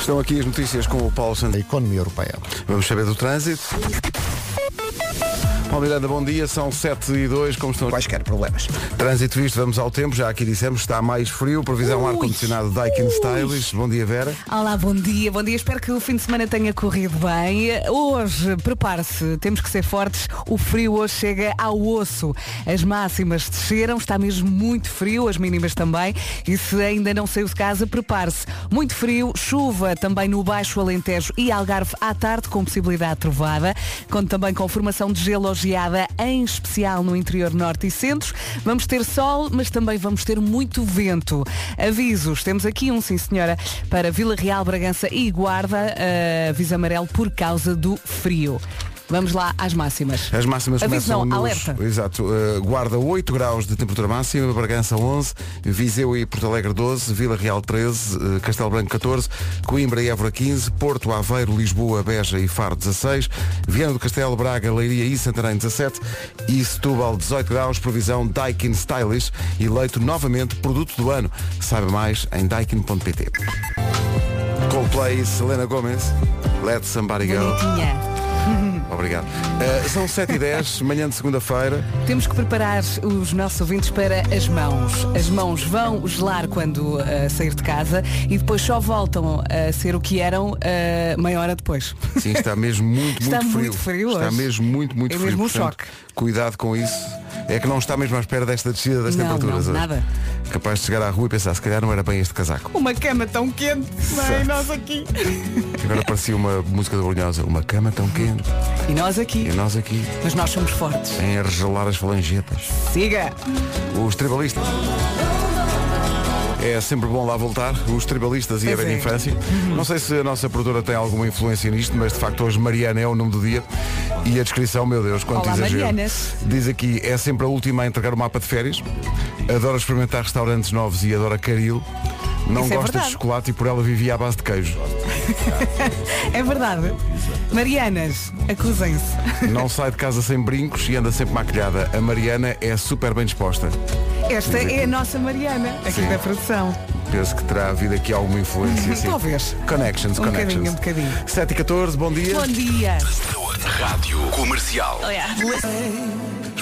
Estão aqui as notícias com o Paulo Santos. da economia europeia. Vamos saber do trânsito. Paulo Miranda, bom dia, são 7 e 2, como estão? Quaisquer problemas. Trânsito visto, vamos ao tempo, já aqui dissemos, está mais frio, previsão ar-condicionado Daikin Stylish. Bom dia, Vera. Olá, bom dia, bom dia. Espero que o fim de semana tenha corrido bem. Hoje, prepare-se, temos que ser fortes. O frio hoje chega ao osso. As máximas desceram, está mesmo muito frio, as mínimas também. E se ainda não saiu de casa, prepare-se. Muito frio, chuva também no Baixo Alentejo e Algarve à tarde, com possibilidade de trovada. Conto também com formação de gelo geada, em especial no interior norte e centro. Vamos ter sol, mas também vamos ter muito vento. Avisos, temos aqui um, sim senhora, para Vila Real, Bragança e Guarda, uh, aviso amarelo por causa do frio. Vamos lá às máximas. As máximas Aviso começam não, nos... alerta. Exato. uh, Guarda 8 graus de temperatura máxima, Bragança 11, Viseu e Porto Alegre 12, Vila Real 13, uh, Castelo Branco 14, Coimbra e Évora 15, Porto, Aveiro, Lisboa, Beja e Faro 16, Viana do Castelo, Braga, Leiria e Santarém 17 e Setúbal 18 graus, previsão Daikin Stylish, eleito novamente produto do ano. Saiba mais em daikin.pt. Coldplay Selena Gomez. Let somebody go. Bonitinha. Obrigado. Uh, são 7 e 10 manhã de segunda-feira. Temos que preparar os nossos ouvintes para as mãos. As mãos vão gelar quando uh, sair de casa e depois só voltam a ser o que eram uh, meia hora depois. Sim, está mesmo muito, Está muito frio. muito frio Está hoje. mesmo muito, muito É frio. mesmo um Portanto, choque. Cuidado com isso. É que não está mesmo à espera desta descida das Não, temperaturas não, hoje. nada. Capaz de chegar à rua e pensar, se calhar não era bem este casaco. Uma cama tão quente, não é? E nós aqui. Agora parecia uma música da Brunhosa. Uma cama tão quente. E nós aqui. E nós aqui, Mas nós somos fortes. em regelar as falangetas. Siga! Os tribalistas. É sempre bom lá voltar, os tribalistas e a Pois velha é. infância. Não sei se a nossa produtora tem alguma influência nisto, mas de facto hoje Mariana é o nome do dia. E a descrição, meu Deus, quanto Olá, exagero. Marianas. Diz aqui, é sempre a última a entregar o mapa de férias. Adora experimentar restaurantes novos e adora caril. Não Isso é gosta de verdade. chocolate e por ela vivia à base de queijo. É verdade. Marianas, acusem-se. Não sai de casa sem brincos e anda sempre maquilhada. A Mariana é super bem disposta. Esta é a nossa Mariana, aqui Sim. da produção. Penso que terá havido aqui alguma influência. sim. Talvez. Connections, Um connections. bocadinho, um bocadinho. 7 e 14, bom dia. Bom dia. Rádio Comercial.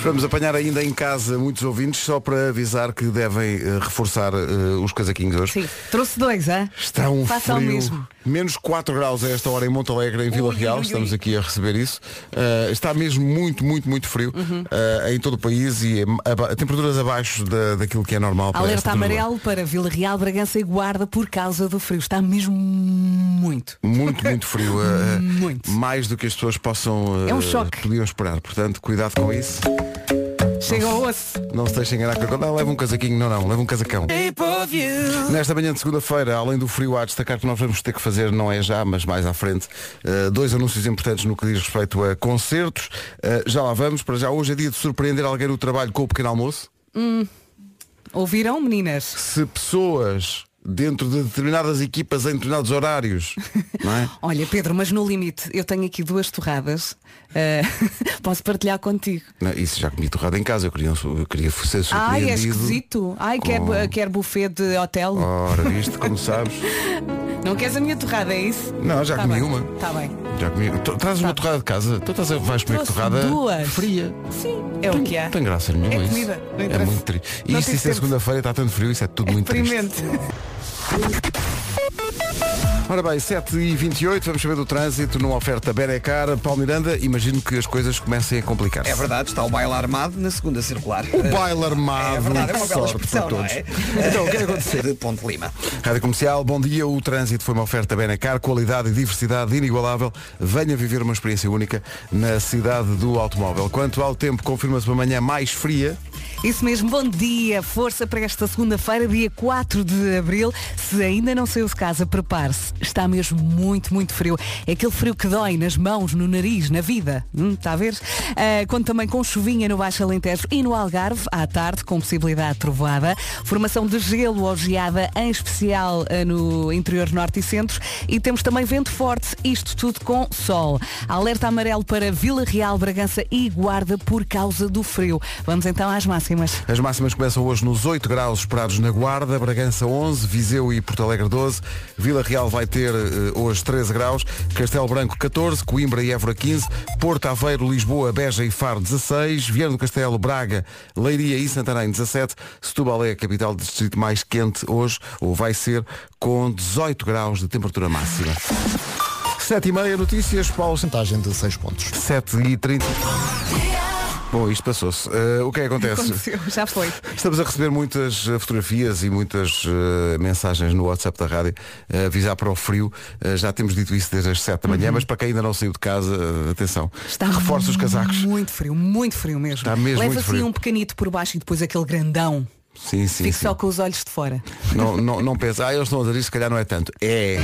Esperamos apanhar ainda em casa muitos ouvintes, só para avisar que devem eh, reforçar eh, os casaquinhos hoje. Sim, trouxe dois, hã? Está um Faça o frio. mesmo. Menos 4 graus a esta hora em Monte Alegre, em Vila Ui, Real. ui, ui. Estamos aqui a receber isso. Eh, está mesmo muito, muito, muito frio Uhum. em todo o país e aba- temperaturas abaixo da, daquilo que é normal. para Alerta amarelo para Vila Real, Bragança e Guarda por causa do frio. Está mesmo muito. Muito, muito frio. Muito. Mais do que as pessoas possam É um choque. podiam esperar. Portanto, cuidado com isso. Chega ao osso. Não se deixem enganar com a Não, leva um casaquinho, não, não, leva um casacão. Nesta manhã de segunda-feira, além do frio, a destacar que nós vamos ter que fazer, não é já, mas mais à frente, eh, dois anúncios importantes no que diz respeito a concertos. Eh, já lá vamos, para já hoje é dia de surpreender alguém no trabalho com o pequeno almoço. Ouviram, meninas? Se pessoas dentro de determinadas equipas em determinados horários, não é? Olha, Pedro, mas no limite, eu tenho aqui duas torradas. eh, posso partilhar contigo. Não, isso já comi torrada em casa, eu queria, eu queria ser surpreendido. Ai, é esquisito. Ai, quer, com- quer buffet de hotel. Ora, viste, como sabes. Não queres a minha torrada, é isso? Não, já Tá comi bem, uma. Tá bem. Já comi. Tu- Trazes uma torrada de casa? Tu estás a, vais comer torrada duas. fria. Sim, é o Tem- que há. Tem graça nenhuma É isso. comida, É muito triste. E Não isto, isso é segunda-feira, está tanto frio, isso é tudo muito triste. Doei. Ora bem, 7h28, vamos saber do trânsito numa oferta Benecar. Paulo Miranda, imagino que as coisas comecem a complicar-se. É verdade, está o baile armado na segunda circular. O baile armado. É verdade, é uma bela expressão, para não todos. é? Então, o que é que aconteceu? De Ponte Lima. Rádio Comercial, bom dia. O trânsito foi uma oferta Benacar, qualidade e diversidade inigualável. Venha viver uma experiência única na cidade do automóvel. Quanto ao tempo, confirma-se uma manhã mais fria. Isso mesmo, bom dia. Força para esta segunda-feira, dia 4 de abril. Se ainda não saiu de casa, prepare-se. Está mesmo muito, muito frio. É aquele frio que dói nas mãos, no nariz, na vida. Hum, está a ver? Uh, conto também com chuvinha no Baixo Alentejo e no Algarve, à tarde, com possibilidade de trovoada. Formação de gelo ou geada, em especial uh, no interior norte e centro. E temos também vento forte, isto tudo com sol. Alerta amarelo para Vila Real, Bragança e Guarda por causa do frio. Vamos então às máximas. As máximas começam hoje nos 8 graus esperados na Guarda, Bragança 11, Viseu e Porto Alegre 12, Vila Real vai ter uh, hoje 13 graus, Castelo Branco 14, Coimbra e Évora 15, Porto Aveiro, Lisboa, Beja e Faro 16, Viana do Castelo, Braga, Leiria e Santarém 17, Setúbal é a capital do distrito mais quente hoje, ou vai ser, com 18 graus de temperatura máxima. 7 e meia notícias, Paulo. Porcentagem de 6 pontos. 7 e 30. Bom, isto passou-se. Uh, o que é que acontece? Aconteceu, já foi. Estamos a receber muitas uh, fotografias e muitas uh, mensagens no WhatsApp da rádio a avisar para o frio. já temos dito isso desde as 7 da manhã, Uhum. mas para quem ainda não saiu de casa, atenção. Está Reforça os casacos. Muito frio, muito frio mesmo. Está mesmo Leva muito assim frio. um pequenito por baixo e depois aquele grandão. Sim, sim. Fico sim. só com os olhos de fora. Não, não, não pensa, ah, eles estão a dizer isso, se calhar não é tanto. É,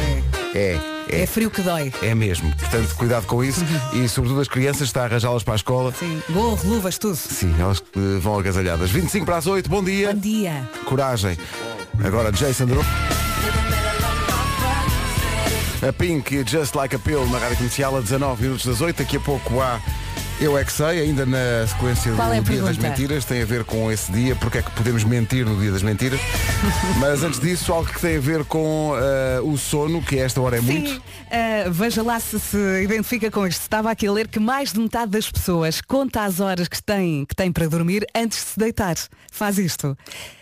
é, É, é. frio que dói. É mesmo. Portanto, cuidado com isso. E sobretudo as crianças, está a arranjá-las para a escola. Sim. Gorro, luvas, tudo. Sim, elas eh, vão agasalhadas. 25 para as 8, bom dia. Bom dia. Coragem. Agora Jason Derulo. A Pink e Just Like a Pill na Rádio Comercial a 19 minutos das 8. Daqui a pouco há Eu É Que Sei, ainda na sequência Qual do é Dia das? Mentiras. Tem a ver com esse dia, porque é que podemos mentir no Dia das Mentiras. Mas antes disso, algo que tem a ver com eh, o sono, que a esta hora é muito. Sim, ah, veja lá se se identifica com isto. Estava aqui a ler que mais de metade das pessoas conta as horas que tem, que tem para dormir antes de se deitar. Faz isto.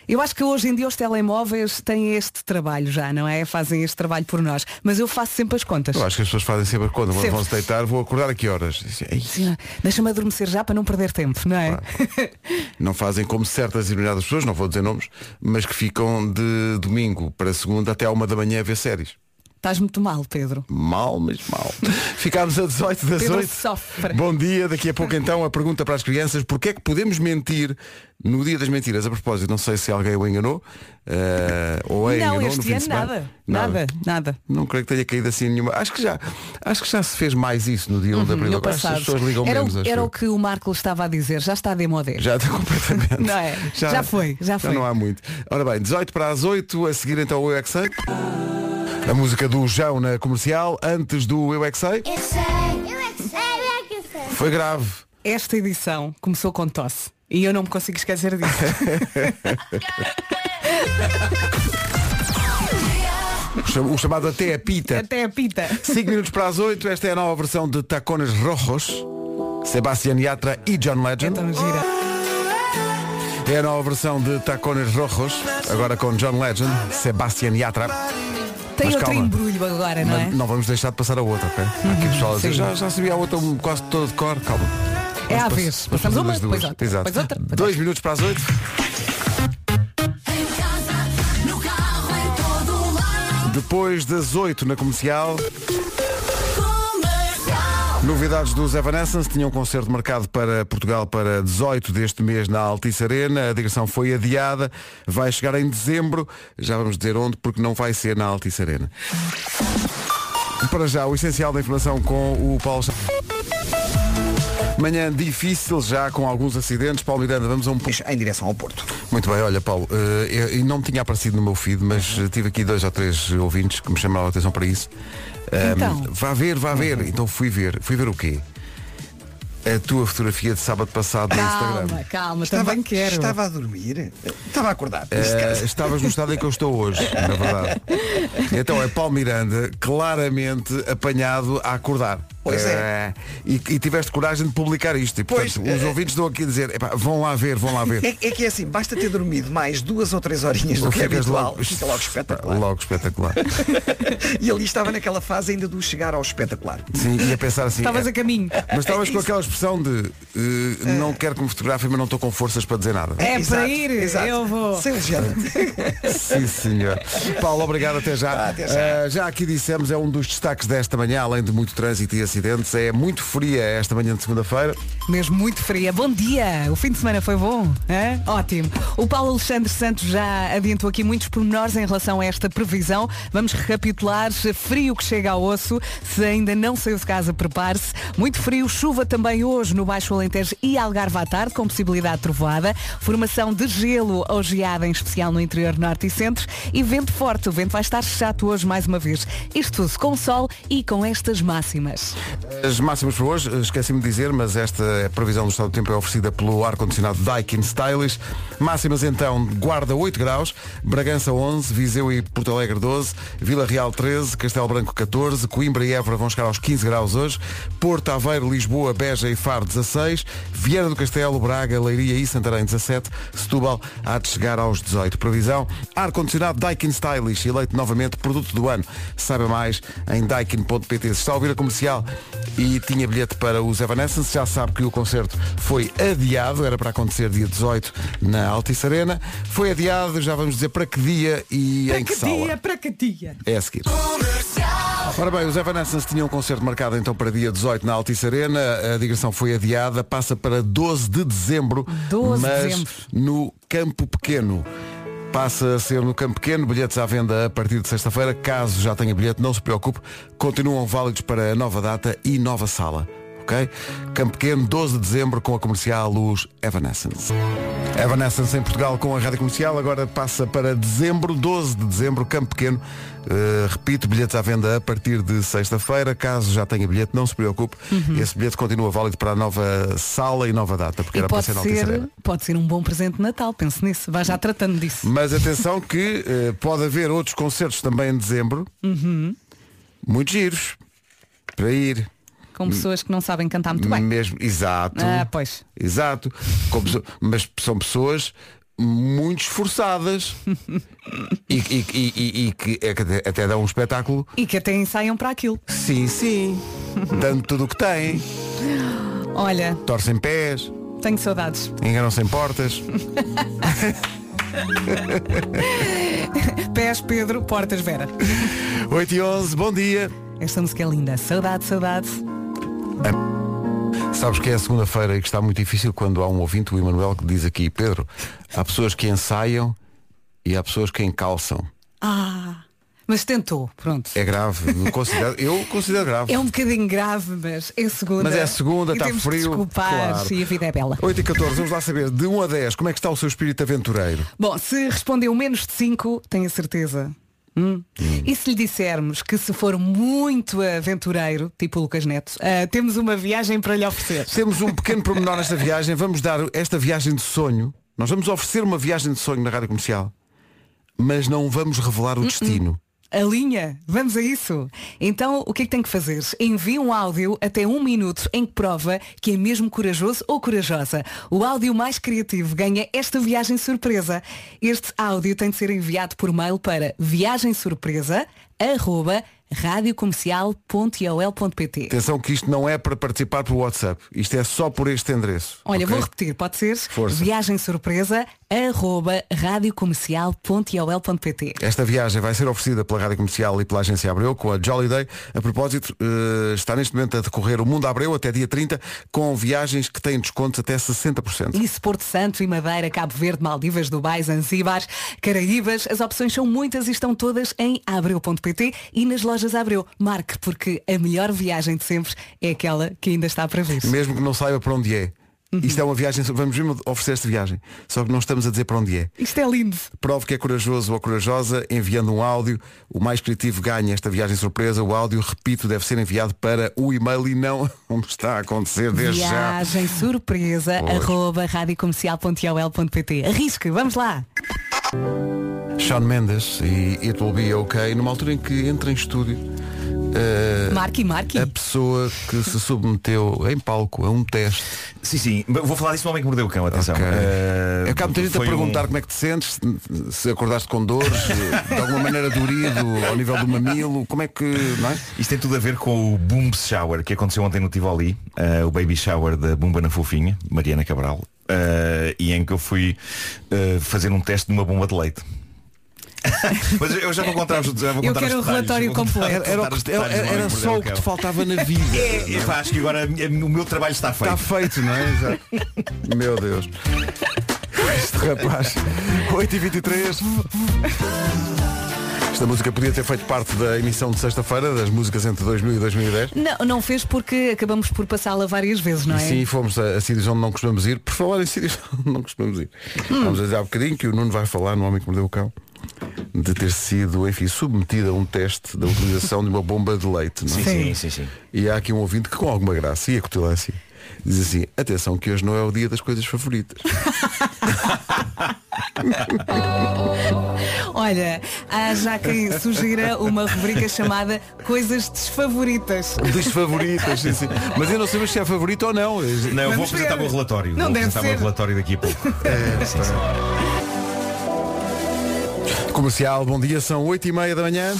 Eu acho que hoje em dia os telemóveis têm este trabalho já, não é? Fazem este trabalho por nós. Mas eu faço sempre as contas. Eu acho que as pessoas fazem sempre quando Sempre. vão se deitar, vou acordar a que horas? Sim, Deixa-me adormecer já para não perder tempo, não é? Não fazem como certas e determinadas pessoas, não vou dizer nomes, mas que ficam de domingo para segunda até à uma da manhã a ver séries. Estás muito mal, Pedro. Mal, mas mal. Ficámos a 18 das Pedro 8. sofre. Bom dia, daqui a pouco então a pergunta para as crianças, porquê é que podemos mentir no dia das mentiras? A propósito, não sei se alguém o enganou, eh, ou a não, enganou no este fim de ano nada. Nada, nada. Não creio que tenha caído assim nenhuma. Acho que já, acho que já se fez mais isso no dia 1 de abril. No Agora as pessoas ligam era menos. o, era o que o Marco estava a dizer. Já está a demodé. Já está completamente. Não é? Já foi, já foi. não há muito. Ora bem, 18 para as 8, a seguir então o Eu é. A música do João na comercial, antes do Eu é Que Sei. Eu sei, eu é que sei, eu é que sei. Foi grave. Esta edição começou com tosse. E eu não me consigo esquecer disso. O chamado Até a Pita. Até a pita. 5 minutos para as 8, esta é a nova versão de Tacones Rojos. Sebastián Yatra e John Legend. Então gira. É a nova versão de Tacones Rojos, agora com John Legend, Sebastián Yatra. Tem Mas outro calma. embrulho agora, não é? Não vamos deixar de passar a outra, ok? Há aqui pessoal a dizer, já, já sabia a outra quase toda de cor, calma. É à Vamos vez. Passamos uma, depois outra, Exato. depois outra, Dois minutos para as 8. Depois das 8 na comercial. Novidades dos Evanescence tinham um concerto marcado para Portugal para 18 deste mês na Altice Arena. A digressão foi adiada, vai chegar em dezembro. Já vamos dizer onde, porque não vai ser na Altice Arena. Para já, o essencial da informação com o Paulo. Manhã difícil já com alguns acidentes. Paulo Miranda, vamos a um pouco. Em direção ao Porto. Muito bem, olha Paulo, eh, eu- não me tinha aparecido no meu feed, mas tive aqui dois ou três ouvintes que me chamaram a atenção para isso. Então? vá ver, vá ver. Então fui ver. Fui ver o quê? A tua fotografia de sábado passado no Calma, Instagram. calma, também quero. Estava a dormir. Estava a acordar. Caso. estavas no estado em que eu estou hoje, na verdade. Então é Paulo Miranda, claramente apanhado a acordar. Pois é. Eh, e, e tiveste coragem de publicar isto. E, portanto, Pois, os eh, ouvintes estão aqui a dizer, "Epá, vão lá ver, vão lá ver. É, é que é assim, basta ter dormido mais duas ou três horinhas do que é Ficas habitual. Fica logo espetacular. Logo espetacular. E ali estava naquela fase ainda do chegar ao espetacular. Sim, ia pensar assim. Estavas é- a caminho. Mas estavas É com aquela expressão de eh, não quero que me fotografem, mas não estou com forças para dizer nada. É Exato, para ir, exato. eu vou. Sem legenda. Sim, senhor. Paulo, obrigado, até já. Ah, até já. Eh, já aqui dissemos, é um dos destaques desta manhã, além de muito trânsito e acidentes. Acidentes. É muito fria esta manhã de segunda-feira. Mesmo muito fria. Bom dia! O fim de semana foi bom? Ótimo. O Paulo Alexandre Santos já adiantou aqui muitos pormenores em relação a esta previsão. Vamos recapitular. Frio que chega ao osso. Se ainda não saiu de casa, prepare-se. Muito frio. Chuva também hoje no Baixo Alentejo e Algarve à tarde, com possibilidade de trovoada. Formação de gelo ou geada, em especial no interior norte e centro. E vento forte. O vento vai estar chato hoje mais uma vez. Isto tudo com sol e com estas máximas. As máximas para hoje, esqueci-me de dizer, mas esta previsão do estado do tempo é oferecida pelo ar-condicionado Daikin Stylish. Máximas então, Guarda 8 graus, Bragança 11, Viseu e Porto Alegre 12, Vila Real 13, Castelo Branco 14, Coimbra e Évora vão chegar aos 15 graus hoje, Porto Aveiro, Lisboa, Beja e Faro 16, Vieira do Castelo, Braga, Leiria e Santarém 17, Setúbal há de chegar aos 18. Previsão, ar-condicionado Daikin Stylish, eleito novamente produto do ano. Saiba mais em daikin.pt. Se está a ouvir a comercial e tinha bilhete para os Evanescence, já sabe que o concerto foi adiado, era para acontecer dia 18 na Altice Arena. Foi adiado, já vamos dizer para que dia e em que, sala. para que dia? É a seguir. Ora bem, os Evanescence tinham um concerto marcado então para dia 18 na Altice Arena. A digressão foi adiada, passa para 12 de dezembro, 12 de mas dezembro. no Campo Pequeno. Passa a ser no Campo Pequeno, bilhetes à venda a partir de sexta-feira. Caso já tenha bilhete, não se preocupe, continuam válidos para a nova data e nova sala. Ok? Campo Pequeno, 12 de dezembro, com a comercial Luz Evanescence. Evanescence em Portugal com a rádio comercial, agora passa para dezembro, 12 de dezembro, Campo Pequeno. Uh, repito, bilhetes à venda a partir de sexta-feira. Caso já tenha bilhete, não se preocupe. Esse bilhete continua válido para a nova sala e nova data, porque E era para ser ser, pode ser um bom presente de Natal, pense nisso. Vai já tratando disso. Mas atenção que eh, pode haver outros concertos também em dezembro. Uhum. Muito giros. Para ir. Com pessoas que não sabem cantar muito bem. Mesmo, exato. Ah, pois. Exato. Mas são pessoas muito esforçadas e, e- e- e- que é que até, até dão um espetáculo. E que até ensaiam para aquilo. Sim, sim. Dando tudo o que têm. Olha, Torcem pés, tenho saudades. enganam-se em portas. Pés Pedro, portas Vera. 8 e 11, bom dia. Esta música é linda. Saudade, saudade. Sabes que é a segunda-feira e que está muito difícil quando há um ouvinte, o Emanuel, que diz aqui, Pedro, há pessoas que ensaiam e há pessoas que encalçam. Ah, mas tentou, pronto. É grave. Eu considero, eu considero grave. É um bocadinho grave, mas é segunda. Mas é segunda, está frio, desculpar claro. e a vida é bela. 8 e 14, vamos lá saber, de 1 a 10, como é que está o seu espírito aventureiro? Bom, se respondeu menos de 5, tenho a certeza. Hum? E se lhe dissermos que se for muito aventureiro, tipo o Lucas Neto, ah, temos uma viagem para lhe oferecer. Temos um pequeno pormenor nesta viagem, vamos dar esta viagem de sonho, nós vamos oferecer uma viagem de sonho na rádio comercial, mas não vamos revelar o destino. A linha, vamos a isso. Então, o que é que tem que fazer? Envie um áudio até um minuto em que prova que é mesmo corajoso ou corajosa. O áudio mais criativo ganha esta viagem surpresa. Este áudio tem de ser enviado por mail para viagemsurpresa@radiocomercial.iol.pt. Atenção que isto não é para participar pelo WhatsApp, isto é só por este endereço. Olha, ok? vou repetir, pode ser? Força. Viagem surpresa arroba radiocomercial.iol.pt Esta viagem vai ser oferecida pela Rádio Comercial e pela Agência Abreu com a Jolly Day. A propósito, eh, está neste momento a decorrer o Mundo Abreu até dia 30 com viagens que têm descontos até 60%. Isso, Porto Santo e Madeira, Cabo Verde, Maldivas, Dubai, Zanzíbar, Caraíbas. As opções são muitas e estão todas em abreu.pt e nas lojas Abreu. Marque, porque a melhor viagem de sempre é aquela que ainda está para vir. Mesmo que não saiba para onde é. Isto é uma viagem, vamos mesmo oferecer esta viagem. Só que não estamos a dizer para onde é. Isto é lindo. Prove que é corajoso ou corajosa enviando um áudio. O mais criativo ganha esta viagem surpresa. O áudio, repito, deve ser enviado para o e-mail e não como está a acontecer desde já. Viagem surpresa Pois. arroba radiocomercial.iol.pt Arrisque, vamos lá. Sean Mendes e It Will Be Okay, numa altura em que entra em estúdio eh, Marque, marque. a pessoa que se submeteu em palco a um teste. Sim, sim. Vou falar disso no Homem que Mordeu o Cão, atenção. Ok. Eh, É que há muita gente a perguntar um- como é que te sentes, se- acordaste com dores, de alguma maneira dorido ao nível do mamilo, como é que. Não é? Isto tem tudo a ver com o Boom Shower que aconteceu ontem no Tivoli, eh, o Baby Shower da Bumba na Fofinha, Mariana Cabral, eh, e em que eu fui eh, fazer um teste de uma bomba de leite. Mas eu já vou contar os já vou Eu quero o relatório completo. Era, era- era que só o que te faltava na vida. É, é, pá, acho que agora a minha- o meu trabalho está feito. Está feito, não é? Exato. Meu Deus. Este rapaz. 8h23. Esta música podia ter feito parte da emissão de sexta-feira, das músicas entre 2000 e 2010. Não, não fez porque acabamos por passá-la várias vezes, não E é? sim, fomos a, a sítios onde não costumamos ir. Por falar em sítios onde não costumamos ir. Vamos a dizer há bocadinho que o Nuno vai falar no Homem que Mordeu o Cão de ter sido, enfim, submetido a um teste da utilização de uma bomba de leite. Não é? Sim, sim, sim, sim. E há aqui um ouvinte que com alguma graça e a cotilância diz assim, atenção que hoje não é o dia das coisas favoritas. Olha, há já quem sugira uma rubrica chamada Coisas Desfavoritas. Desfavoritas, sim, sim. Mas eu não sei se é favorito ou não. Não, eu vou Vamos apresentar ver. o meu relatório. Não vou deve apresentar o meu ser. relatório daqui a pouco. Comercial, bom dia, são 8 e meia da manhã.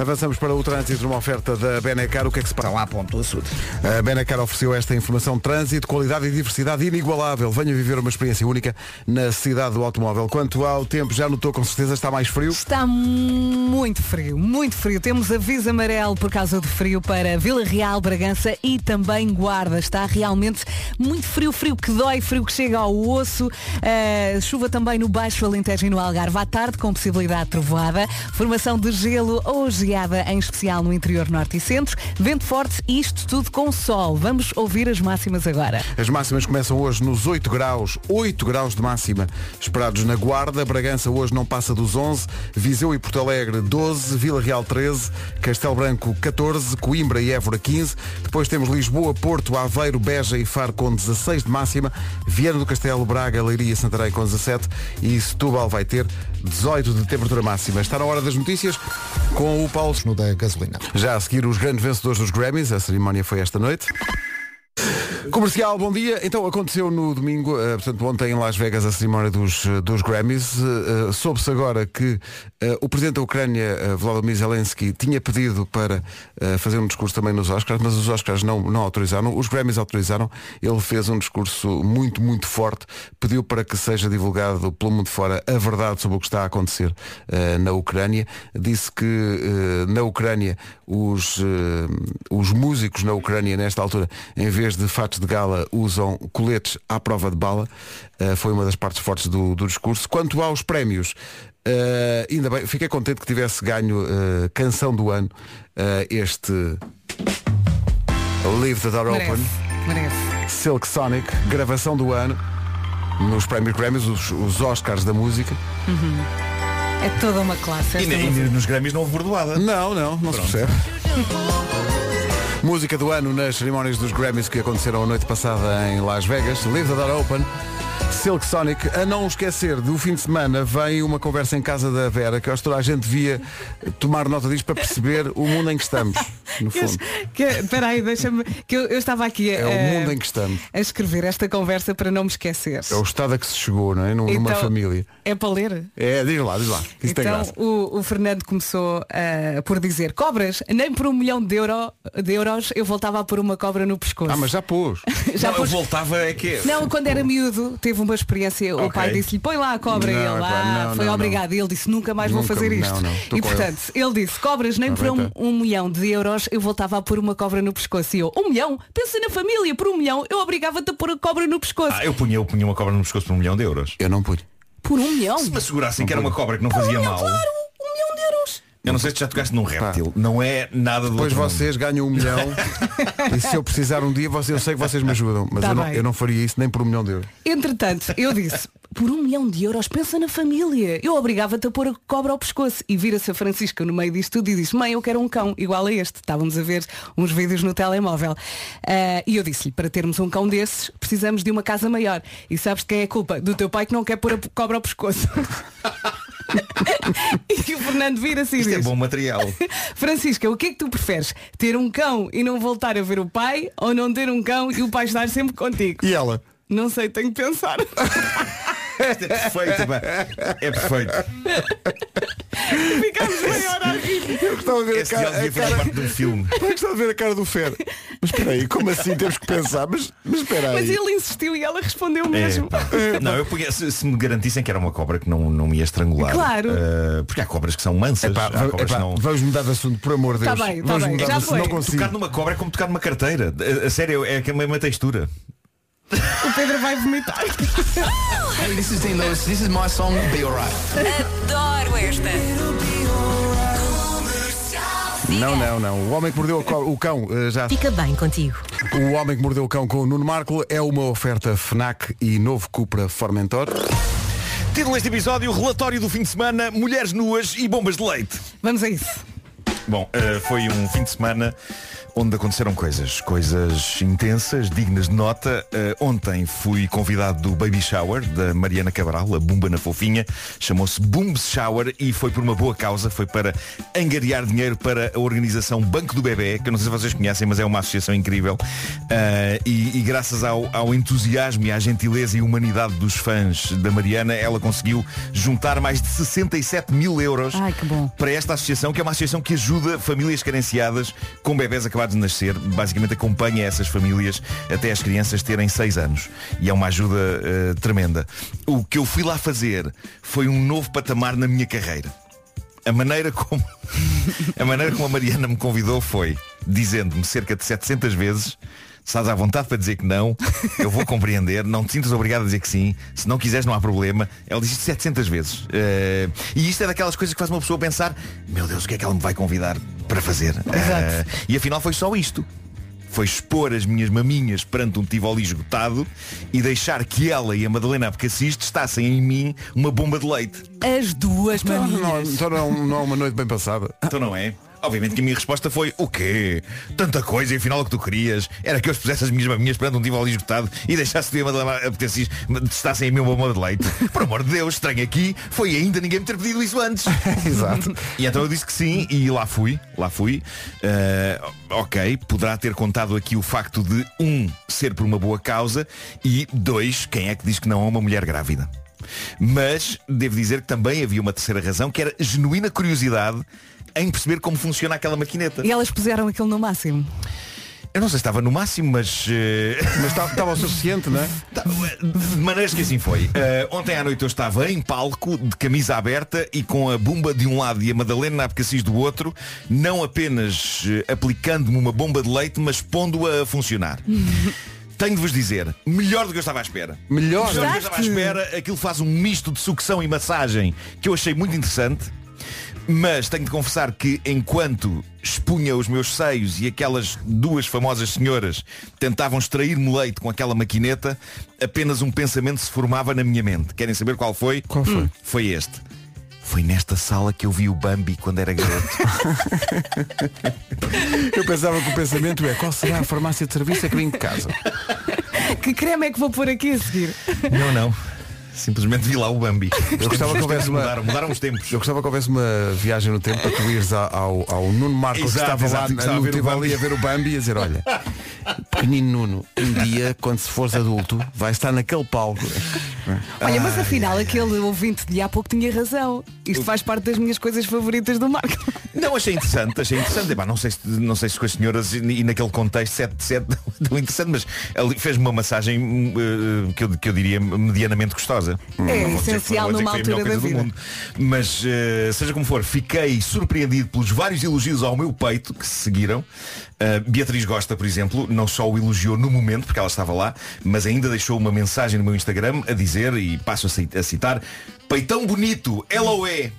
Avançamos para o trânsito numa oferta da Benecar. O que é que se passa? À ponto do açude. A Benacar ofereceu esta informação de trânsito, qualidade e diversidade inigualável. Venha viver uma experiência única na cidade do automóvel. Quanto ao tempo, já notou com certeza, está mais frio. Está muito frio, muito frio. Temos aviso amarelo por causa do frio para Vila Real, Bragança e também Guarda. Está realmente muito frio, frio que dói, frio que chega ao osso. Uh, chuva também no Baixo Alentejo e no Algarve à tarde, com possibilidade de trovoada. Formação de gelo ou geada, em especial no interior norte e centro. Vento forte e isto tudo com sol. Vamos ouvir as máximas agora. As máximas começam hoje nos 8 graus, 8 graus de máxima esperados na Guarda. Bragança hoje não passa dos 11, Viseu e Porto Alegre 12, Vila Real 13, Castelo Branco 14, Coimbra e Évora 15. Depois temos Lisboa, Porto, Aveiro, Beja e Faro com 16 de máxima, Viana do Castelo, Braga, Leiria e Santarém com 17 e Setúbal vai ter 18 de temperatura máxima. Está na hora das notícias com o Paulo no da gasolina. já a seguir os grandes vencedores dos Grammys, a cerimónia foi esta noite. Comercial, bom dia. Então aconteceu no domingo, eh, portanto ontem em Las Vegas a cerimónia dos, eh, dos Grammys. Eh, Soube-se agora que o presidente da Ucrânia, Volodymyr Zelensky, tinha pedido para fazer um discurso também nos Oscars, mas os Oscars não, não autorizaram. Os Grammys autorizaram. Ele fez um discurso muito, muito forte. Pediu para que seja divulgado pelo mundo fora a verdade sobre o que está a acontecer na Ucrânia. Disse que na Ucrânia os, os músicos na Ucrânia nesta altura, em vez de fatos de gala, usam coletes à prova de bala. Eh, foi uma das partes fortes do, do discurso. Quanto aos prémios, eh, ainda bem, fiquei contente que tivesse ganho eh, canção do ano eh, este Leave the Door Merece, Open. merece. Silk Sonic, gravação do ano nos prémios Grammys, os, os Oscars da música. É toda uma classe. E, ne- e nos Grammys não houve bordoada. Não, não, não se percebe. Música do ano nas cerimónias dos Grammys que aconteceram a noite passada em Las Vegas. Leave the Door Open. Silk Sonic, a não esquecer, do fim de semana vem uma conversa em casa da Vera, que eu acho que toda a gente devia tomar nota disto para perceber o mundo em que estamos, no fundo. Espera aí, deixa-me. Que eu, eu estava aqui a, É o mundo em que estamos. a escrever esta conversa para não me esquecer. É o estado a que se chegou, não é? Num- Numa Então, família. É para ler? É, diz lá, diz lá. Isso tem então graça. o, o Fernando começou ah, por dizer cobras, nem por um milhão de, euro, de euros eu voltava a pôr uma cobra no pescoço. Ah, mas já pôs. Já não, eu pôs- voltava é que Não, quando era miúdo, teve uma experiência, o Ok. pai disse-lhe, põe lá a cobra Não, e ele, epá, ah, não, foi não, obrigado. E ele disse, nunca mais Nunca, vou fazer isto. não, não, estou e portanto, ele disse, cobras, nem por um, um milhão de euros eu voltava a pôr uma cobra no pescoço. E eu, um milhão? Pensa na família, por um milhão eu obrigava-te a pôr a cobra no pescoço. Ah, eu punha, eu punha uma cobra no pescoço por um milhão de euros. Eu não pude. Por um milhão? Se me assegurassem que era uma cobra que não fazia mal. Claro, um milhão de euros. Eu não sei se tu já tocaste num réptil. Não é nada do Depois outro mundo. vocês ganham um milhão e se eu precisar um dia, vocês, eu sei que vocês me ajudam, mas Tá eu, não, eu não faria isso nem por um milhão de euros. Entretanto, eu disse, por um milhão de euros, pensa na família. Eu obrigava-te a pôr a cobra ao pescoço. E vira-se a Francisca no meio disto tudo e disse, mãe, eu quero um cão igual a este. Estávamos a ver uns vídeos no telemóvel. Ah, e eu disse-lhe, para termos um cão desses, precisamos de uma casa maior. E sabes de quem é a culpa? Do teu pai que não quer pôr a cobra ao pescoço. Fernando vira-se e Isto é diz, bom material. Francisca, o que é que tu preferes? Ter um cão e não voltar a ver o pai ou não ter um cão e o pai estar sempre contigo? E ela? Não sei, tenho que pensar. Isto é perfeito, pá. É perfeito. Ficámos meia hora a rir. Eu gostava de ver a Esse cara, a devia fazer cara, parte de um filme. eu gostava de ver a cara do Fer. Mas espera aí, como assim temos que pensar? Mas, mas espera Mas aí. ele insistiu e ela respondeu É, mesmo. pá. Não, eu punha, se, se me garantissem que era uma cobra que não, não me ia estrangular. Claro. eh, porque há cobras que são mansas. Epá, epá, que não. Vamos mudar de assunto, por amor de Tá Deus. bem, tá vamos bem, mudar já de assunto, foi. não consigo. Tocar numa cobra é como tocar numa carteira. A, a sério, é que é a mesma textura. O Pedro vai vomitar. Hey, this is Dean Lewis. This is my song, Be Alright. Adoro esta. Não, não, não. O Homem que Mordeu o Cão eh, já. Fica bem contigo. O Homem que Mordeu o Cão com o Nuno Marco é uma oferta FNAC e novo Cupra Formentor. Título deste episódio, relatório do fim de semana, mulheres nuas e bombas de leite. Vamos a isso. Bom, eh, foi um fim de semana onde aconteceram coisas, coisas intensas, dignas de nota. Eh, ontem fui convidado do Baby Shower da Mariana Cabral, a Bumba na Fofinha. Chamou-se Booms Shower e foi por uma boa causa, foi para angariar dinheiro para a organização Banco do Bebé, que eu não sei se vocês conhecem, mas é uma associação incrível. Eh, e, e graças ao, ao entusiasmo e à gentileza e humanidade dos fãs da Mariana, ela conseguiu juntar mais de 67 mil euros Ai, para esta associação, que é uma associação que ajuda famílias carenciadas com bebés acabados de nascer. Basicamente acompanha essas famílias até as crianças terem 6 anos. E é uma ajuda eh, tremenda. O que eu fui lá fazer foi um novo patamar na minha carreira. A maneira como a maneira como a Mariana me convidou foi dizendo-me cerca de 700 vezes Estás à vontade para dizer que não, eu vou compreender, não te sintas obrigado a dizer que sim, se não quiseres não há problema. Ela disse isto 700 vezes. Eh, e isto é daquelas coisas que faz uma pessoa pensar, meu Deus, o que é que ela me vai convidar para fazer? Eh, e afinal foi só isto. Foi expor as minhas maminhas perante um Tivoli esgotado e deixar que ela e a Madalena Abcacis testassem em mim uma bomba de leite. As duas Então não, maminhas. então não, não é uma noite bem passada. Então não é? Obviamente que a minha resposta foi O quê? Tanta coisa e afinal o que tu querias Era que eu expusesse as minhas maminhas perante um Tivoli esgotado E deixasse de apetecesse testassem em mim uma bomba de leite Por amor de Deus, estranho aqui Foi ainda ninguém me ter pedido isso antes Exato. E então eu disse que sim e lá fui, lá fui. Eh, ok, poderá ter contado aqui o facto de um, ser por uma boa causa e dois, quem é que diz que não a uma mulher grávida? Mas devo dizer que também havia uma terceira razão, que era genuína curiosidade em perceber como funciona aquela maquineta. E elas puseram aquilo no máximo. Eu não sei se estava no máximo, mas. eh, Mas estava o suficiente, não é? Tá, De maneiras que assim foi. Uh, ontem à noite eu estava em palco, de camisa aberta e com a bomba de um lado e a Madalena Abcacis do outro, não apenas uh, aplicando-me uma bomba de leite, mas pondo-a a funcionar. Tenho de vos dizer, melhor do que eu estava à espera. Melhor. Melhor do que eu estava à espera, aquilo faz um misto de sucção e massagem que eu achei muito interessante. Mas tenho de confessar que enquanto expunha os meus seios e aquelas duas famosas senhoras tentavam extrair-me leite com aquela maquineta, apenas um pensamento se formava na minha mente. Querem saber qual foi? Qual foi? Hum, foi este. Foi nesta sala que eu vi o Bambi quando era garoto. Eu pensava que o pensamento é qual será a farmácia de serviço a que vim de casa? Que creme é que vou pôr aqui a seguir? não, não. Simplesmente vi lá o Bambi. Eu gostava que houvesse uma- mudaram, mudaram os tempos. Eu gostava que houvesse uma viagem no tempo para tu ires ao, ao, Nuno Marcos que estava exato, lá que estava a no ver o Tivoli Bambi. a ver o Bambi e a dizer, olha, pequenino Nuno, um dia, quando se fores adulto, vai estar naquele palco. Olha, mas afinal aquele ouvinte de há pouco tinha razão. Isto faz parte das minhas coisas favoritas do Marco. Não, achei interessante, achei interessante. Epá, não, sei se, não sei se com as senhoras e, naquele contexto 7 de 7 tão interessante, mas ele fez-me uma massagem hum, eh, que, eu, que eu diria medianamente gostosa. É Não vou dizer- essencial dizer numa foi a melhor altura da coisa do vida. mundo. Mas eh, seja como for, fiquei surpreendido pelos vários elogios ao meu peito que se seguiram. Uh, Beatriz Gosta, por exemplo, não só o elogiou no momento, porque ela estava lá, mas ainda deixou uma mensagem no meu Instagram a dizer, e passo a ci- a citar, peitão bonito, LOE.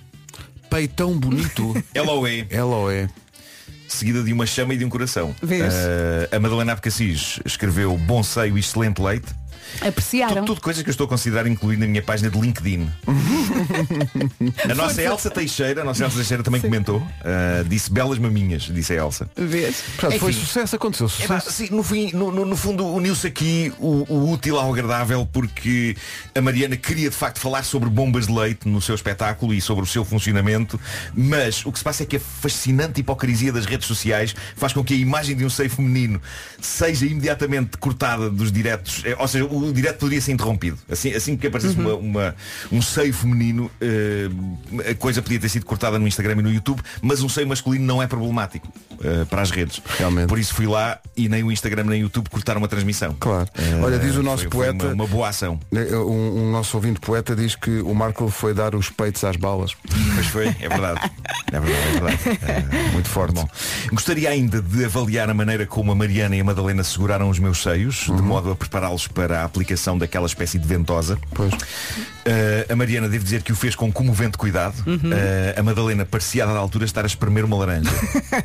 Peitão bonito. LOE. LOE. seguida de uma chama e de um coração. Eh, a Madalena Abcacis escreveu bom seio e excelente leite. Apreciaram. Tudo, tudo coisas que eu estou a considerar incluir na minha página de LinkedIn. A nossa Elsa Teixeira, a nossa Elsa Teixeira também comentou. eh, disse belas maminhas, disse a Elsa. Vês? Portanto, foi sucesso, aconteceu É sucesso. sim, no, fim, no, no- no fundo uniu-se aqui o, o útil ao agradável porque a Mariana queria de facto falar sobre bombas de leite no seu espetáculo e sobre o seu funcionamento, mas o que se passa é que a fascinante hipocrisia das redes sociais faz com que a imagem de um seio feminino seja imediatamente cortada dos diretos, eh, ou seja, o direto poderia ser interrompido. Assim, assim que aparecesse uma, uma- um seio feminino, eh, a coisa podia ter sido cortada no Instagram e no YouTube, mas um seio masculino não é problemático eh, para as redes. Realmente. Por isso fui lá e nem o Instagram nem o YouTube cortaram a transmissão. Claro. Eh, Olha, diz o nosso foi- foi poeta- uma, uma boa ação. Um, um nosso ouvinte poeta diz que o Marco foi dar os peitos às balas. Pois foi, é verdade. É verdade, é verdade. Eh, Muito forte. Bom, gostaria ainda de avaliar a maneira como a Mariana e a Madalena seguraram os meus seios, de modo a prepará-los para a aplicação daquela espécie de ventosa. Pois. Uh, a Mariana devo dizer que o fez com comovente cuidado. Uh, a Madalena parecia a altura estar a espremer uma laranja.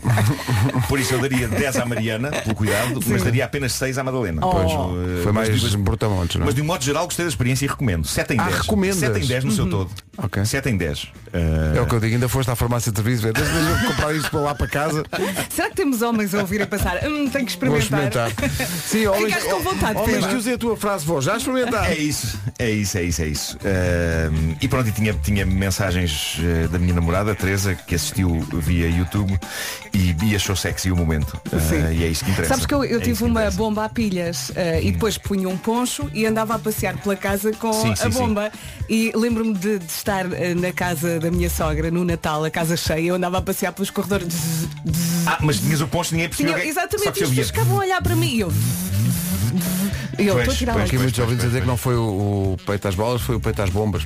Por isso eu daria 10 à Mariana, pelo cuidado, mas daria apenas 6 à Madalena. Pois, Uh, foi mas mais brutamontes, não é? Mas de um modo geral gostei da experiência e recomendo. 7 em Ah, 10. recomendas? 7 em 10 no seu todo. Ok. 7 em 10. Uh, É o que eu digo, ainda foste à farmácia de serviço, deixa eu comprar isto para lá para casa. Será que temos homens a ouvir a passar? Hum, tenho que Vou experimentar. experimentar. Sim, homens, Ficaste com vontade, homens que usem a tua frase, vou já experimentar. É isso, é isso, é isso, é isso. Uh, e pronto, e tinha, tinha mensagens uh, da minha namorada, Teresa, que assistiu via YouTube e, e achou sexy o momento. Uh, Sim. e é isso que interessa. Sabes que eu, eu É tive que uma interessa. bomba a pilhas eh, e depois punha um poncho e andava a passear pela casa com Sim, sim, a sim. bomba. E lembro-me de, de estar eh, na casa da minha sogra no Natal, a casa cheia, eu andava a passear pelos corredores. Zzz, zzz. Ah, mas tinhas o ponto, ninguém percebeu. Tinha- é- exatamente, que e as pessoas ficavam a olhar para mim e eu. Eu estou a tirar pois. Aqui pois, muitos ouvintes a pois, dizer que não foi o, o peito às balas, foi o peito às bombas.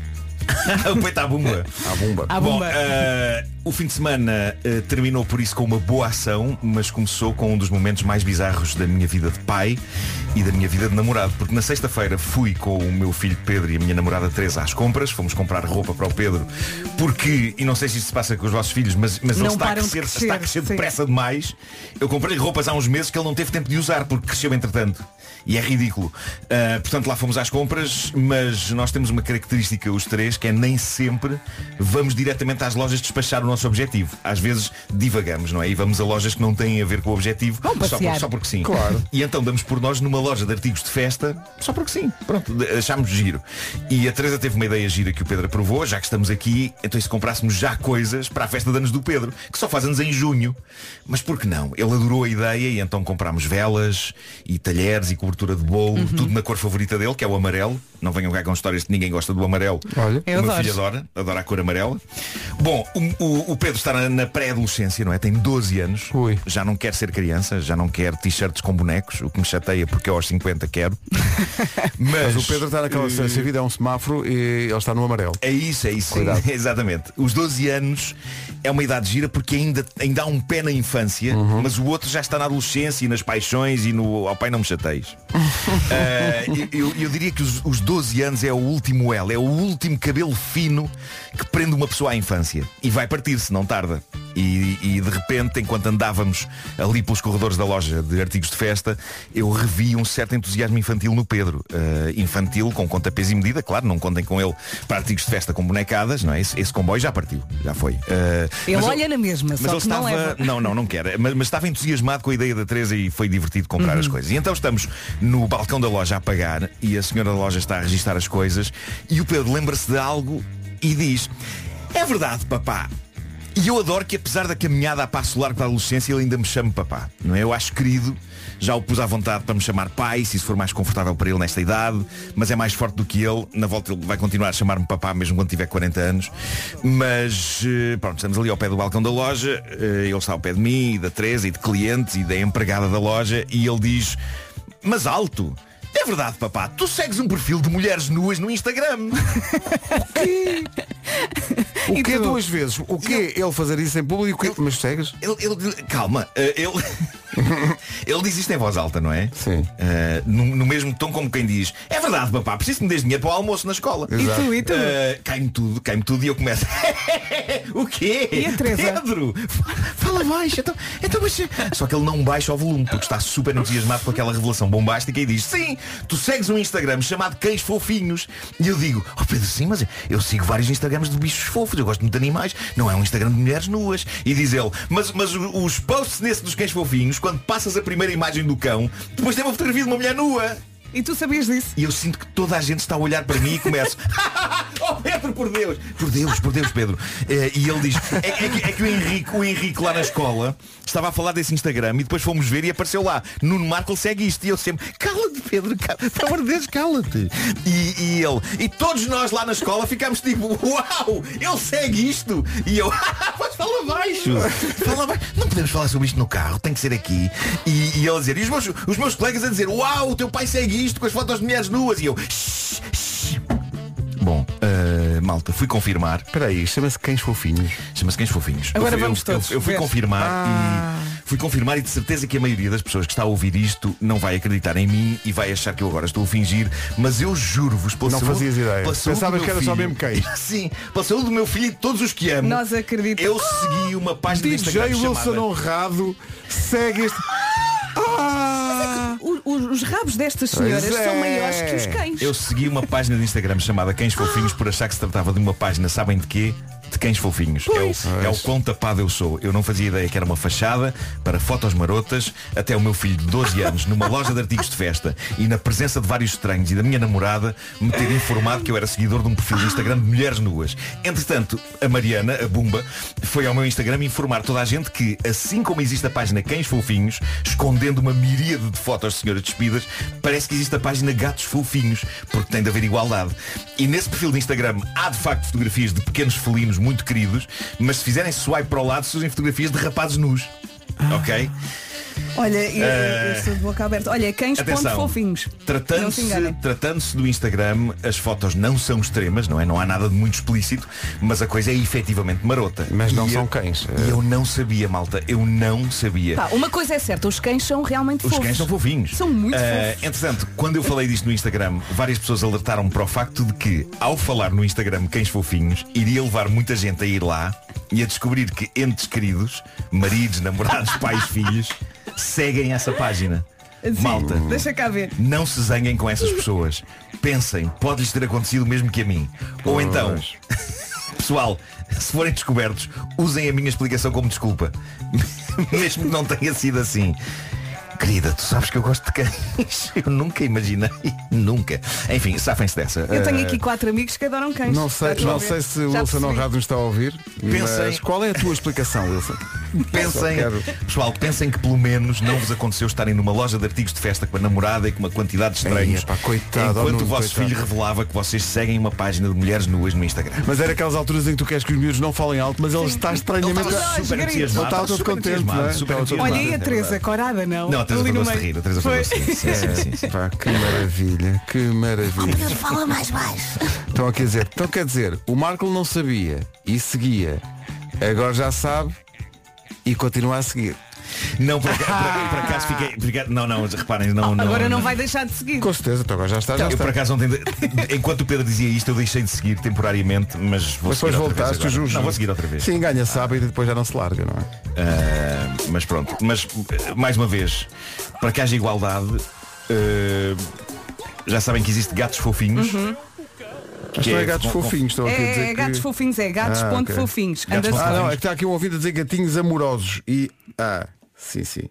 O peito à bomba. À bomba. À Bom, bomba. eh, o fim de semana eh, terminou por isso com uma boa ação, mas começou com um dos momentos mais bizarros da minha vida de pai e da minha vida de namorado. Porque na sexta-feira fui com o meu filho Pedro e a minha namorada Teresa às compras, fomos comprar roupa para o Pedro, porque, e não sei se isso se passa com os vossos filhos, mas, mas ele Não está a crescer, crescer, está a crescer sim. depressa demais. Eu comprei roupas há uns meses que ele não teve tempo de usar, porque cresceu entretanto. E é ridículo. Ah, portanto, lá fomos às compras, mas nós temos uma característica, os três, que é nem sempre vamos diretamente às lojas despachar o nosso objetivo. Às vezes divagamos, não é? E vamos a lojas que não têm a ver com o objetivo, só, por- só porque sim. Claro. E então damos por nós numa loja de artigos de festa, só porque sim. Pronto, de- achámos giro. E a Teresa teve uma ideia gira que o Pedro aprovou, já que estamos aqui, então e se comprássemos já coisas para a festa de anos do Pedro, que só faz anos em junho. Mas por que não? Ele adorou a ideia e então comprámos velas e talheres e cobertura de bolo, tudo na cor favorita dele, que é o amarelo. Não venham cá com histórias de ninguém gosta do amarelo. Olha. Eu o meu adoro. filho adora, adora a cor amarela. Bom, o, o- o Pedro está na, na pré-adolescência, não é? Tem 12 anos. Ui. Já não quer ser criança, já não quer t-shirts com bonecos, o que me chateia porque eu aos 50 quero. Mas, Mas o Pedro está naquela se a vida é um semáforo e ele está no amarelo. é isso, é isso. Exatamente. Os 12 anos é uma idade gira porque ainda, ainda há um pé na infância, Uhum. mas o outro já está na adolescência e nas paixões e no ao pai não me chateis. Ah, eu, eu diria que os, os 12 anos é o último elo, é o último cabelo fino que prende uma pessoa à infância. E vai partir-se, não tarda. E, e, de repente, enquanto andávamos ali pelos corredores da loja de artigos de festa, eu revi um certo entusiasmo infantil no Pedro. Ah, infantil, com conta peso e medida, claro, não contem com ele para artigos de festa com bonecadas, não é? Esse, esse comboio já partiu, já foi. Ah, Ele olha na mesma, mas só ele não estava. leva. Não, não, não quer. Mas, mas estava entusiasmado com a ideia da Teresa e foi divertido comprar as coisas. E então estamos no balcão da loja a pagar e a senhora da loja está a registrar as coisas e o Pedro lembra-se de algo e diz É verdade, papá. E eu adoro que apesar da caminhada a passo largo para a adolescência ele ainda me chame papá. Não é? Eu acho querido. Já o pus à vontade para me chamar pai, se isso for mais confortável para ele nesta idade, mas é mais forte do que ele. Na volta ele vai continuar a chamar-me papá mesmo quando tiver 40 anos. Mas eh, pronto, estamos ali ao pé do balcão da loja, eh, ele está ao pé de mim, e da Teresa, e de clientes, e da empregada da loja, e ele diz, mas alto. É verdade, papá, tu segues um perfil de mulheres nuas no Instagram. O E que tu? duas vezes? O que ele fazer isso em público? Mas segues? Ele, ele- calma, eh, ele, ele diz isto em voz alta, não é? Sim. Eh, no, no mesmo tom como quem diz É verdade, papá, preciso que me des dinheiro para o almoço na escola E tu, e tu? Eh, Cai-me tudo, cai-me tudo e eu começo O quê? E a Teresa? Pedro, fa- fala baixo então, então, mas... Só que ele não baixa o volume Porque está super entusiasmado com aquela revelação bombástica E diz, sim, tu segues um Instagram chamado Cães Fofinhos E eu digo, oh Pedro, sim, mas eu sigo vários Instagrams de bichos fofos Eu gosto muito de animais Não é um Instagram de mulheres nuas. E diz ele, mas, mas os posts nesse dos cães fofinhos Quando passas a primeira imagem do cão Depois tem uma fotografia de uma mulher nua E tu sabias disso? e eu sinto que toda a gente está a olhar para mim e começo Oh Pedro, por Deus, por Deus, por Deus, Pedro. Eh, e ele diz, é, é que, é que o Henrique, o Henrique lá na escola estava a falar desse Instagram e depois fomos ver e apareceu lá, Nuno Marco segue isto. E eu sempre, cala-te, Pedro, cala pelo amor de Deus, cala-te. E, e ele, e todos nós lá na escola ficámos tipo, uau, ele segue isto. E eu, mas fala baixo. Fala baixo. Não podemos falar sobre isto no carro, tem que ser aqui. E, e ele a dizer, e os meus, os meus colegas a dizer, uau, o teu pai segue isto com as fotos de mulheres nuas. E eu, "Shh, shh." Bom, eh, malta, fui confirmar. Espera aí, chama-se Cães Fofinhos. Chama-se Cães Fofinhos. Agora eu, vamos eu, todos Eu, eu fui ver. confirmar Ah. e fui confirmar e de certeza que a maioria das pessoas que está a ouvir isto não vai acreditar em mim e vai achar que eu agora estou a fingir, mas eu juro-vos pela Não fazias ideia. saúde Pensavas que era só filho- mesmo cães. Sim, saúde do meu filho e todos os que amo. Nós acreditamos. Eu segui uma página DJ Wilson chamada... Honrado segue este. Ah! O- o- os rabos destas senhoras Pois são é. maiores que os cães. Eu segui uma página de Instagram chamada Cães Fofinhos por achar que se tratava de uma página, sabem de quê? De cães fofinhos. É o, é o quão tapado eu sou. Eu não fazia ideia que era uma fachada para fotos marotas até o meu filho de 12 anos, numa loja de artigos de festa e na presença de vários estranhos e da minha namorada, me ter informado que eu era seguidor de um perfil de Instagram de mulheres nuas. Entretanto, a Mariana, a Bumba, foi ao meu Instagram informar toda a gente que, assim como existe a página Cães Fofinhos, escondendo uma miríade de fotos de senhoras despidas, parece que existe a página Gatos Fofinhos, porque tem de haver igualdade. E nesse perfil de Instagram há de facto fotografias de pequenos felinos muito queridos, mas se fizerem swipe para o lado, surgem fotografias de rapazes nus. Ok? Olha, eu, eu estou de boca aberta. Olha, cães ponto Atenção, fofinhos. Tratando-se tratando do Instagram, as fotos não são extremas, não é? Não há nada de muito explícito, mas a coisa é efetivamente marota. Mas não E são eu- cães. E eu não sabia, malta, eu não sabia. Pá, uma coisa é certa, os cães são realmente Os fofos. cães são fofinhos. São muito Eh, fofos. Entretanto, quando eu falei disto no Instagram, várias pessoas alertaram-me para o facto de que, ao falar no Instagram cães fofinhos, iria levar muita gente a ir lá e a descobrir que entes queridos, maridos, namorados, pais, filhos, seguem essa página. Sim, Malta, Deixa cá ver. não se zanguem com essas pessoas. Pensem, pode-lhes ter acontecido o mesmo que a mim. Ou então, pessoal, se forem descobertos, usem a minha explicação como desculpa. Mesmo que não tenha sido assim. Querida, tu sabes que eu gosto de cães. Eu nunca imaginei. Nunca. Enfim, safem-se dessa. Eu tenho Eh, aqui quatro amigos que adoram cães. Não sei, não sei se o Wilson. Honrado nos está a ouvir. Pensem- Mas qual é a tua explicação, Wilson? Pensem, quero- pessoal, pensem que pelo menos não vos aconteceu estarem numa loja de artigos de festa com a namorada e com uma quantidade de estranhos. Ei, epá, coitado, enquanto oh, o vosso coitado. filho revelava que vocês seguem uma página de mulheres nuas no Instagram. Mas era aquelas alturas em que tu queres que os miúdos não falem alto, mas ele está estranhamente. Ele super entusiasmado. Ele estava todo super contente, entusiasmado, não é? super Olha, e a é Teresa, corada não? Não, a Teresa fartou-se de rir, a Teresa Foi. fartou-se de rir. Sim, sim, sim, sim. Pá, que maravilha, que maravilha. Ele fala mais baixo. Estão a dizer, então quer dizer, o Marco não sabia e seguia. Agora já sabe e continua a seguir. Não, por, aca- por- por acaso fiquei. fiquei- não, não, reparem, não, não. Agora não vai deixar de seguir. Com certeza, então agora já está, já Eu está. por acaso ontem, enquanto o Pedro dizia isto, eu deixei de seguir temporariamente, mas vou Mas seguir depois outra vez voltaste, agora. Não, vou seguir outra vez. Sim, ganha sábado e depois já não se larga, não é? Ah, mas pronto. Mas eh, mais uma vez, para que haja igualdade, eh, já sabem que existe gatos fofinhos. Mas Que não é é- gatos com- fofinhos, estão aqui a dizer É que... gatos fofinhos, é gatos Ah, ponto ok. fofinhos. Gatos Ah, não, é que está aqui um ouvido a dizer gatinhos amorosos e... Ah, sim, sim.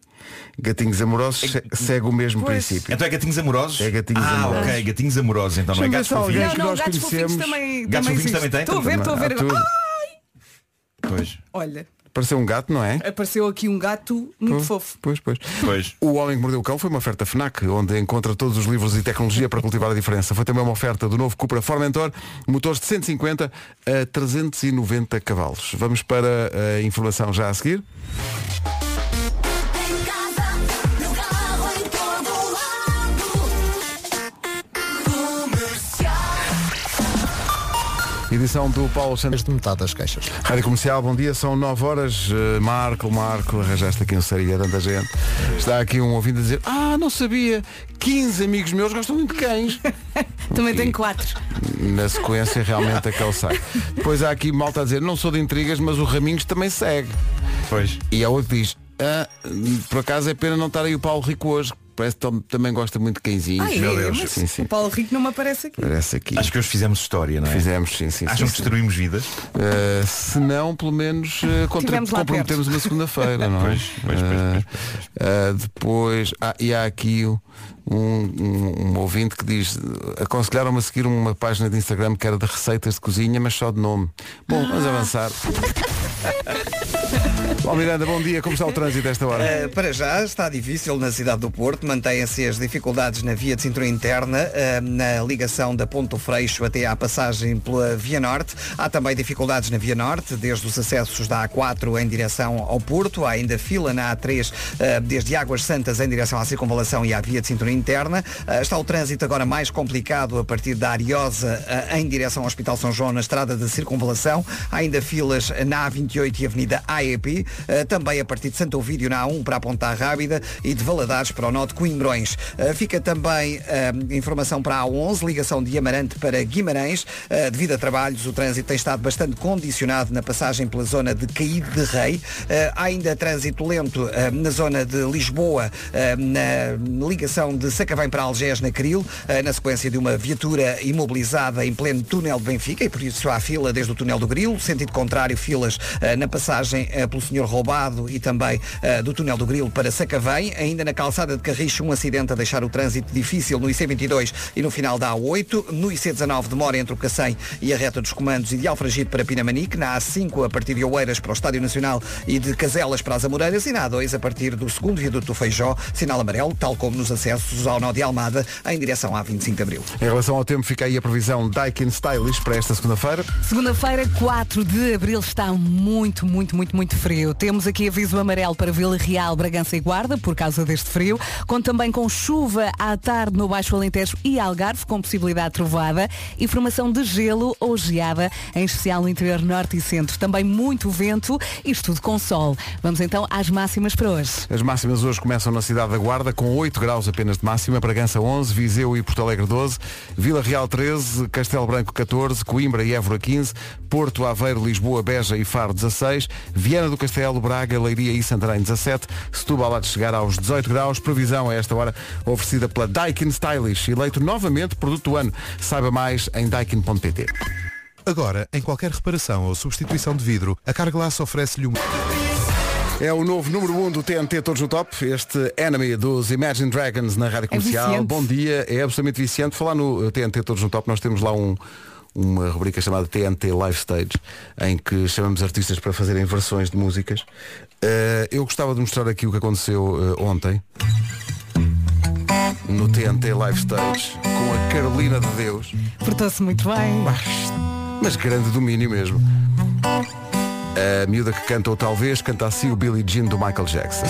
Gatinhos amorosos se- segue o mesmo Pois. princípio. Então é gatinhos amorosos? É gatinhos ah, amorosos. ok, gatinhos amorosos, então não é gatos fofinhos. que Não, não, nós gatos fofinhos conhecemos. também. Gatos também fofinhos também têm? Estou a ver, estou a ver. Ah, Pois, olha, Pareceu um gato, não é? apareceu aqui um gato muito fofo. Pois, pois. pois. O Homem que Mordeu o Cão foi uma oferta FNAC, onde encontra todos os livros e tecnologia para cultivar a diferença. Foi também uma oferta do novo Cupra Formentor, motores de 150 a 390 cavalos. Vamos para a informação já a seguir. Edição do Paulo Santos. de metade das queixas. Rádio Comercial, bom dia, são 9 horas. Uh, Marco, Marco, arranjaste aqui um seria tanta gente. Está aqui um ouvindo a dizer, ah, não sabia, 15 amigos meus gostam muito de cães. Também E- tenho quatro. Na sequência realmente aquele sai. Depois há aqui malta a dizer, não sou de intrigas, mas o Raminhos também segue. Pois. E há outro que diz, ah, por acaso é pena não estar aí o Paulo Rico hoje. Parece que tam- também gosta muito de cãezinhos. Ai, meu é, Deus. mas Sim, sim. o Paulo Rico não me aparece aqui. Parece aqui. Acho que hoje fizemos história, não é? Fizemos, sim, sim. Acham sim, que sim. destruímos vidas? Uh, se não, pelo menos uh, contra- comprometemos uma segunda-feira, não é? Pois, pois, pois, Uh, pois, uh, depois, ah, e há aqui um, um, um ouvinte que diz aconselharam-me a seguir uma página de Instagram que era de receitas de cozinha, mas só de nome. Bom, vamos avançar. Bom, Miranda, bom dia. Como está o trânsito esta hora? Uh, para já está difícil na cidade do Porto, mantêm-se as dificuldades na via de cintura interna, uh, na ligação da Ponto Freixo até à passagem pela Via Norte. Há também dificuldades na Via Norte, desde os acessos da A4 em direção ao Porto. Há ainda fila na A3, uh, desde Águas Santas em direção à circunvalação e à via de cintura interna. Está o trânsito agora mais complicado a partir da Ariosa em direção ao Hospital São João na estrada da circunvalação. Há ainda filas na A28 e Avenida AEP. Uh, também a partir de Santo Ovídio na A1 para a Ponta Rábida e de Valadares para o de Coimbrões. Uh, fica também uh, informação para a A11, ligação de Amarante para Guimarães. Devido a trabalhos, o trânsito tem estado bastante condicionado na passagem pela zona de Caíde de Rei. Há ainda trânsito lento na zona de Lisboa, na ligação de Sacavém para Algés, na Cril, na sequência de uma viatura imobilizada em pleno túnel de Benfica e por isso há fila desde o túnel do Grilo, sentido contrário, filas na passagem uh, pelo Senhor Roubado e também uh, do túnel do Grilo para Sacavém. Ainda na calçada de Carricho, um acidente a deixar o trânsito difícil no IC22 e no final da A8. No IC19 demora entre o Cacém e a reta dos comandos e de Alfragide para Pinamanique. Na A5 a partir de Oeiras para o Estádio Nacional e de Caselas para as Amoreiras. E na A2 a partir do segundo viaduto do Feijó, sinal amarelo, tal como nos acessos ao nó de Almada, em direção à 25 de Abril. Em relação ao tempo, fica aí a previsão Daikin Stylish para esta segunda-feira. Segunda-feira, 4 de Abril, está muito, muito, muito, muito frio. Temos aqui aviso amarelo para Vila Real, Bragança e Guarda, por causa deste frio. Conto também com chuva à tarde no Baixo Alentejo e Algarve, com possibilidade de trovada. E formação de gelo ou geada, em especial no interior norte e centro. Também muito vento, isto tudo com sol. Vamos então às máximas para hoje. As máximas hoje começam na cidade da Guarda, com 8 graus apenas de máxima, Bragança 11, Viseu e Porto Alegre 12, Vila Real 13, Castelo Branco 14, Coimbra e Évora 15, Porto, Aveiro, Lisboa, Beja e Faro 16, Viana do Castelo, Braga, Leiria e Santarém 17, Setúbal há de chegar aos 18 graus, previsão a esta hora oferecida pela Daikin Stylish, eleito novamente produto do ano. Saiba mais em daikin.pt. Agora, em qualquer reparação ou substituição de vidro, a Carglass oferece-lhe uma... É o novo número 1 um do TNT Todos no Top, este Enemy dos Imagine Dragons na Rádio Comercial. viciante. Bom dia, é absolutamente viciante. Falar no TNT Todos no Top, nós temos lá um, uma rubrica chamada TNT Live Stage, em que chamamos artistas para fazerem versões de músicas. Eh, eu gostava de mostrar aqui o que aconteceu eh, ontem no TNT Live Stage com a Carolina de Deus. Portou-se muito bem. Mas grande domínio mesmo. A miúda que canta ou talvez canta assim o Billie Jean do Michael Jackson.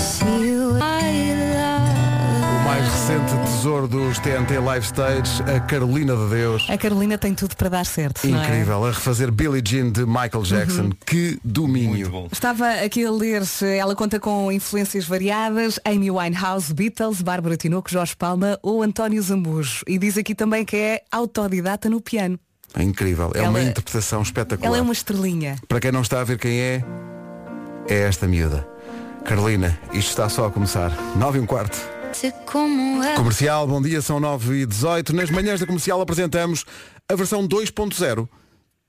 Recente tesouro dos TNT Live Stage, a Carolina de Deus. A Carolina tem tudo para dar certo. não é? Incrível, a refazer Billie Jean de Michael Jackson. Que domínio. Muito bom. Estava aqui a ler, ela conta com influências variadas, Amy Winehouse, Beatles, Bárbara Tinoco, Jorge Palma ou António Zambujo. E diz aqui também que é autodidata no piano. É incrível, é uma Ela- interpretação espetacular. Ela é uma estrelinha. Para quem não está a ver quem é, é esta miúda. Carolina, isto está só a começar. 9 e um quarto. Comercial, bom dia, são 9 e 18 Nas manhãs da comercial apresentamos a versão 2.0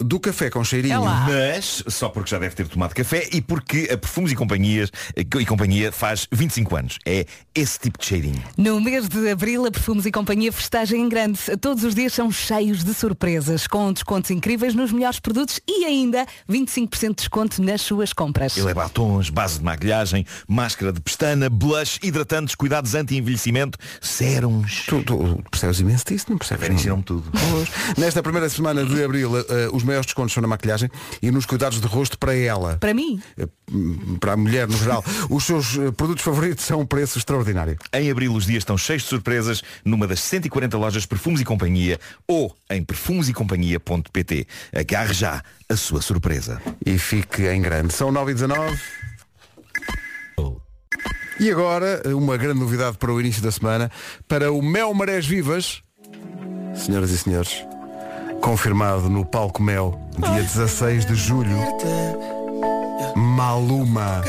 do café com cheirinho. É. Mas só porque já deve ter tomado café e porque a Perfumes e Companhias e Companhia faz 25 anos. É esse tipo de cheirinho. No mês de abril, a Perfumes e Companhia festagem em grande. Todos os dias são cheios de surpresas, com descontos incríveis nos melhores produtos e ainda 25% de desconto nas suas compras. Ele é batons, base de maquilhagem, máscara de pestana, blush, hidratantes, cuidados anti-envelhecimento, sérums. Tu, tu percebes imenso disso, não percebes? Vera ensinou-me tudo. Nesta primeira semana de abril, eh, eh, os maiores descontos são na maquilhagem e nos cuidados de rosto para ela. Para mim, Eh, Para a mulher no geral. Os seus eh, produtos favoritos são um preço extraordinário. Em abril os dias estão cheios de surpresas numa das 140 lojas Perfumes e Companhia ou em perfumesecompanhia.pt. Agarre já a sua surpresa. E fique em grande. São 9 e 19 E agora, uma grande novidade para o início da semana, para o Mel Marés Vivas, senhoras e senhores, confirmado no Palco Mel, dia 16 de julho, Maluma,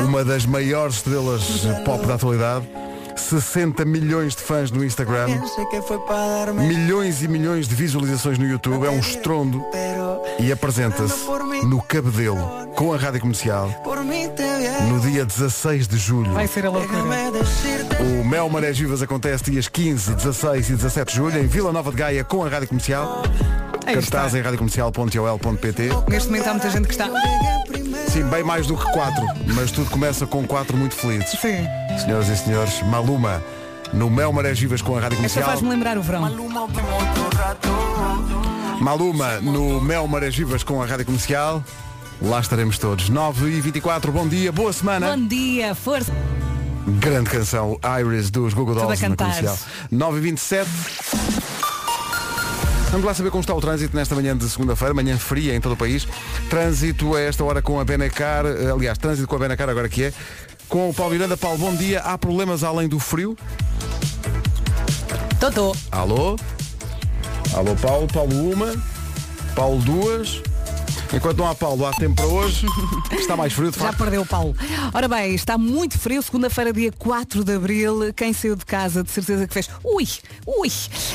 uma das maiores estrelas pop da atualidade, 60 milhões de fãs no Instagram, milhões e milhões de visualizações no YouTube, é um estrondo e apresenta-se no Cabedelo com a Rádio Comercial no dia 16 de julho. Vai ser a loucura. O Mel Marés Vivas acontece dias 15, 16 e 17 de julho em Vila Nova de Gaia com a Rádio Comercial. Aí Cartaz está. em radiocomercial.ol.pt Neste momento há muita gente que está. Sim, bem mais do que quatro, mas tudo começa com quatro muito felizes. Sim. Senhoras e senhores, Maluma no Mel Marés Vivas com a Rádio Comercial. faz-me lembrar o verão. Maluma no Mel Marés Vivas com a Rádio Comercial. Lá estaremos todos. 9 e 24 bom dia, boa semana. Bom dia, força. Grande canção, Iris dos Google Dolls na comercial. 9 e 27 Vamos lá saber como está o trânsito nesta manhã de segunda-feira, manhã fria em todo o país. Trânsito a esta hora com a Benacar, eh, aliás, trânsito com a Benacar agora que é. Com o Paulo Miranda, Paulo, bom dia. Há problemas além do frio? Totó. Alô? Alô, Paulo, Paulo uma, Paulo duas. Enquanto não há Paulo, há tempo para hoje. Está mais frio, de Já facto. perdeu o Paulo. Ora bem, está muito frio, segunda-feira, dia 4 de Abril. Quem saiu de casa, de certeza que fez. Ui, ui.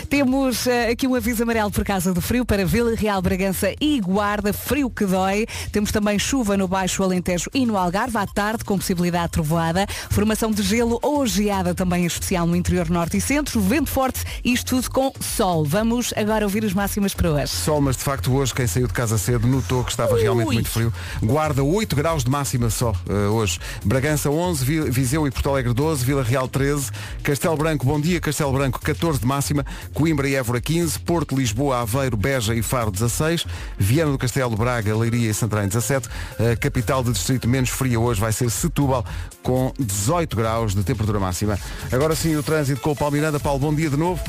Temos eh, aqui um aviso amarelo por causa do frio para Vila Real, Bragança e Guarda. Frio que dói. Temos também chuva no Baixo Alentejo e no Algarve à tarde, com possibilidade de trovoada. Formação de gelo ou geada também especial no interior norte e centro. Vento forte, isto tudo com sol. Vamos agora ouvir as máximas para hoje. Sol, mas de facto hoje quem saiu de casa cedo notou que estava realmente Ui. muito frio. Guarda 8 graus de máxima só eh, hoje. Bragança 11, Vi- Viseu e Porto Alegre 12, Vila Real 13, Castelo Branco, bom dia, Castelo Branco 14 de máxima, Coimbra e Évora 15, Porto, Lisboa, Aveiro, Beja e Faro 16, Viana do Castelo, Braga, Leiria e Santarém 17, a capital de distrito menos fria hoje vai ser Setúbal com 18 graus de temperatura máxima. Agora sim o trânsito com o Paulo Miranda. Paulo, bom dia de novo.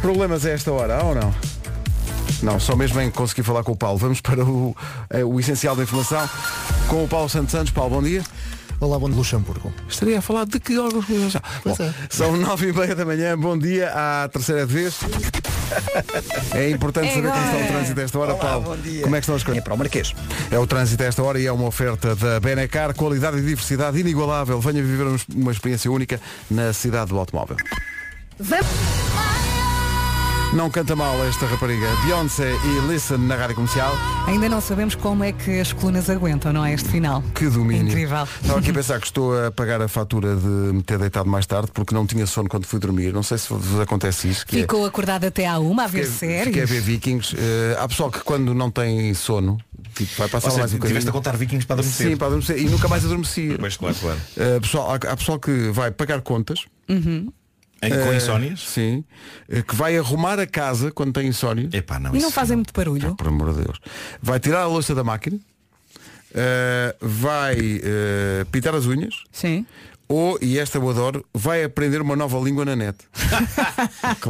Problemas a esta hora, há ou não? Não, só mesmo em conseguir falar com o Paulo. Vamos para o, eh, o essencial da informação com o Paulo Santos Santos. Paulo, bom dia. Olá, bom de Luxemburgo. Estaria a falar de que órgãos? Bom, é. São nove e meia da manhã. Bom dia à terceira vez. É importante É saber como está o trânsito a esta hora, Olá, Paulo. bom dia. Como é que estão as coisas? É para o Marquês. É o trânsito a esta hora e é uma oferta da Benacar, qualidade e diversidade inigualável. Venha viver um- uma experiência única na cidade do automóvel. Vamos. Não canta mal esta rapariga. Beyoncé e Listen na rádio comercial. Ainda não sabemos como é que as colunas aguentam, não é? Este final. Que domínio. Incrível. Estava aqui a pensar que estou a pagar a fatura de me ter deitado mais tarde porque não tinha sono quando fui dormir. Não sei se vos acontece isso. Que é- Ficou acordado até à uma a ver Fiquei, fiquei a séries. ver Vikings. Eh, há pessoal que quando não tem sono, tipo, vai passar Ou seja, mais um tiveste a bocadinho. contar vikings para adormecer. Sim, para adormecer. E nunca mais adormeci. Pois, claro, claro. Eh, pessoal, há, há pessoal que vai pagar contas. Em, com eh, insónias? Sim. eh, que vai arrumar a casa quando tem insónios. Epá, não, E não fazem muito barulho. Por amor de Deus. Vai tirar a louça da máquina. eh, vai pintar as unhas. Sim. Ou, e esta eu adoro, vai aprender uma nova língua na net.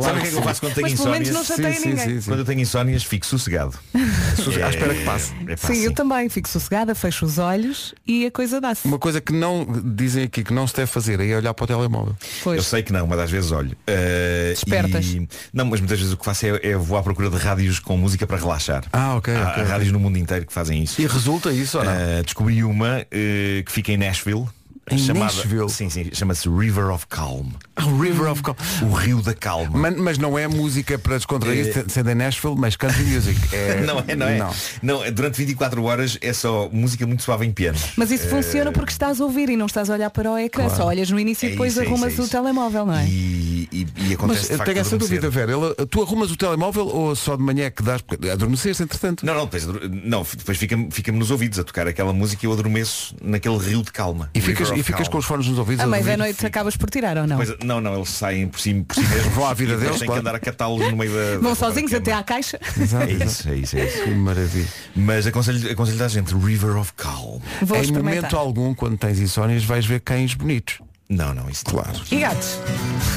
Sabe o que é que eu faço quando tenho Mas pelo menos insónias? não chateia Sim, sim, ninguém. sim, sim. Quando eu tenho insónias, fico sossegado. À espera que passe. É, pá, Sim, eu também fico sossegada, fecho os olhos e a coisa dá-se. Uma coisa que não dizem aqui que não se deve fazer é olhar para o telemóvel. Eu Pois. sei que não, mas às vezes olho. Eh, Despertas. e- Não, mas muitas vezes o que faço é, é vou à procura de rádios com música para relaxar. Ah, ok, Há, ok, há ok. rádios no mundo inteiro que fazem isso. E resulta isso ou não? Eh, descobri uma eh, que fica em Nashville. Em chamada, Nashville? Sim, sim, chama-se River of Calm. Ah, o River of Calm. O Rio da Calma. Mas, mas não é música para descontrair, É. sendo em Nashville, mas country music. É... Não é, não é? Não. Não, é, durante 24 horas é só música muito suave em piano. Mas isso funciona porque estás a ouvir e não estás a olhar para o ecrã. Só olhas no início e É depois isso, é arrumas isso, é o telemóvel, não é? E, e, e acontece Mas facto tenho essa dúvida, Vera. Ele- tu arrumas o telemóvel ou só de manhã é que dás? Porque adormeceste, entretanto. Não, não, depois, não, depois fica-me fica nos ouvidos a tocar aquela música e eu adormeço naquele rio de calma. E ficas, e ficas com os fones nos ouvidos. À a meia da ouvir? noite acabas por tirar ou não? Pois, não, não, eles saem por si, por si mesmos. Vão à vida deles, têm claro. que andar a catá-los no meio da. Vão da- sozinhos até à caixa. Exato, É isso, é isso, é isso. Que maravilha. Mas aconselho, aconselho à gente River of Calm. Vou em momento algum, quando tens insónias, vais ver cães bonitos. Não, não, isso. Claro. E gatos?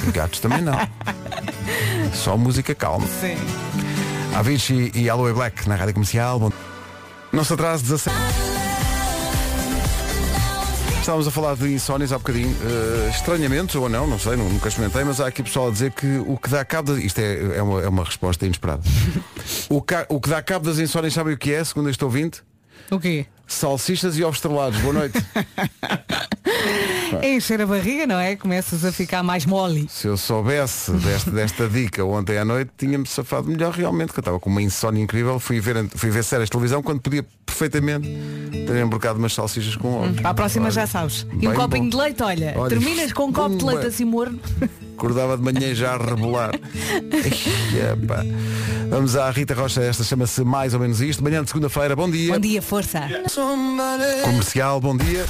E gatos também não. Só música calma. Sim. Avicii e Aloe Black na rádio comercial. Bom... Não se atrase 17. Estávamos a falar de insónias há bocadinho. Eh, estranhamente, ou não, não sei, nu- nunca experimentei, mas há aqui pessoal a dizer que o que dá cabo. de- Isto é, é, uma, é uma resposta inesperada. o, ca- o que dá cabo das insónias, sabem o que é, segundo este ouvinte? O quê? Salsichas e ovos estrelados. Boa noite. É encher a barriga, não é? Começas a ficar mais mole. Se eu soubesse desta, desta dica ontem à noite, tinha-me safado melhor realmente, que eu estava com uma insónia incrível. Fui ver, fui ver séries de televisão quando podia perfeitamente ter embrocado umas salsichas com ovo. Para a próxima Olha, já sabes. E um copinho bom. de leite, olha, Olha, terminas com um copo de leite assim morno. Acordava de manhã já a rebolar. Epá. Vamos à Rita Rocha, esta chama-se mais ou menos isto. Manhã de segunda-feira, bom dia. Bom dia, força. Comercial, bom dia.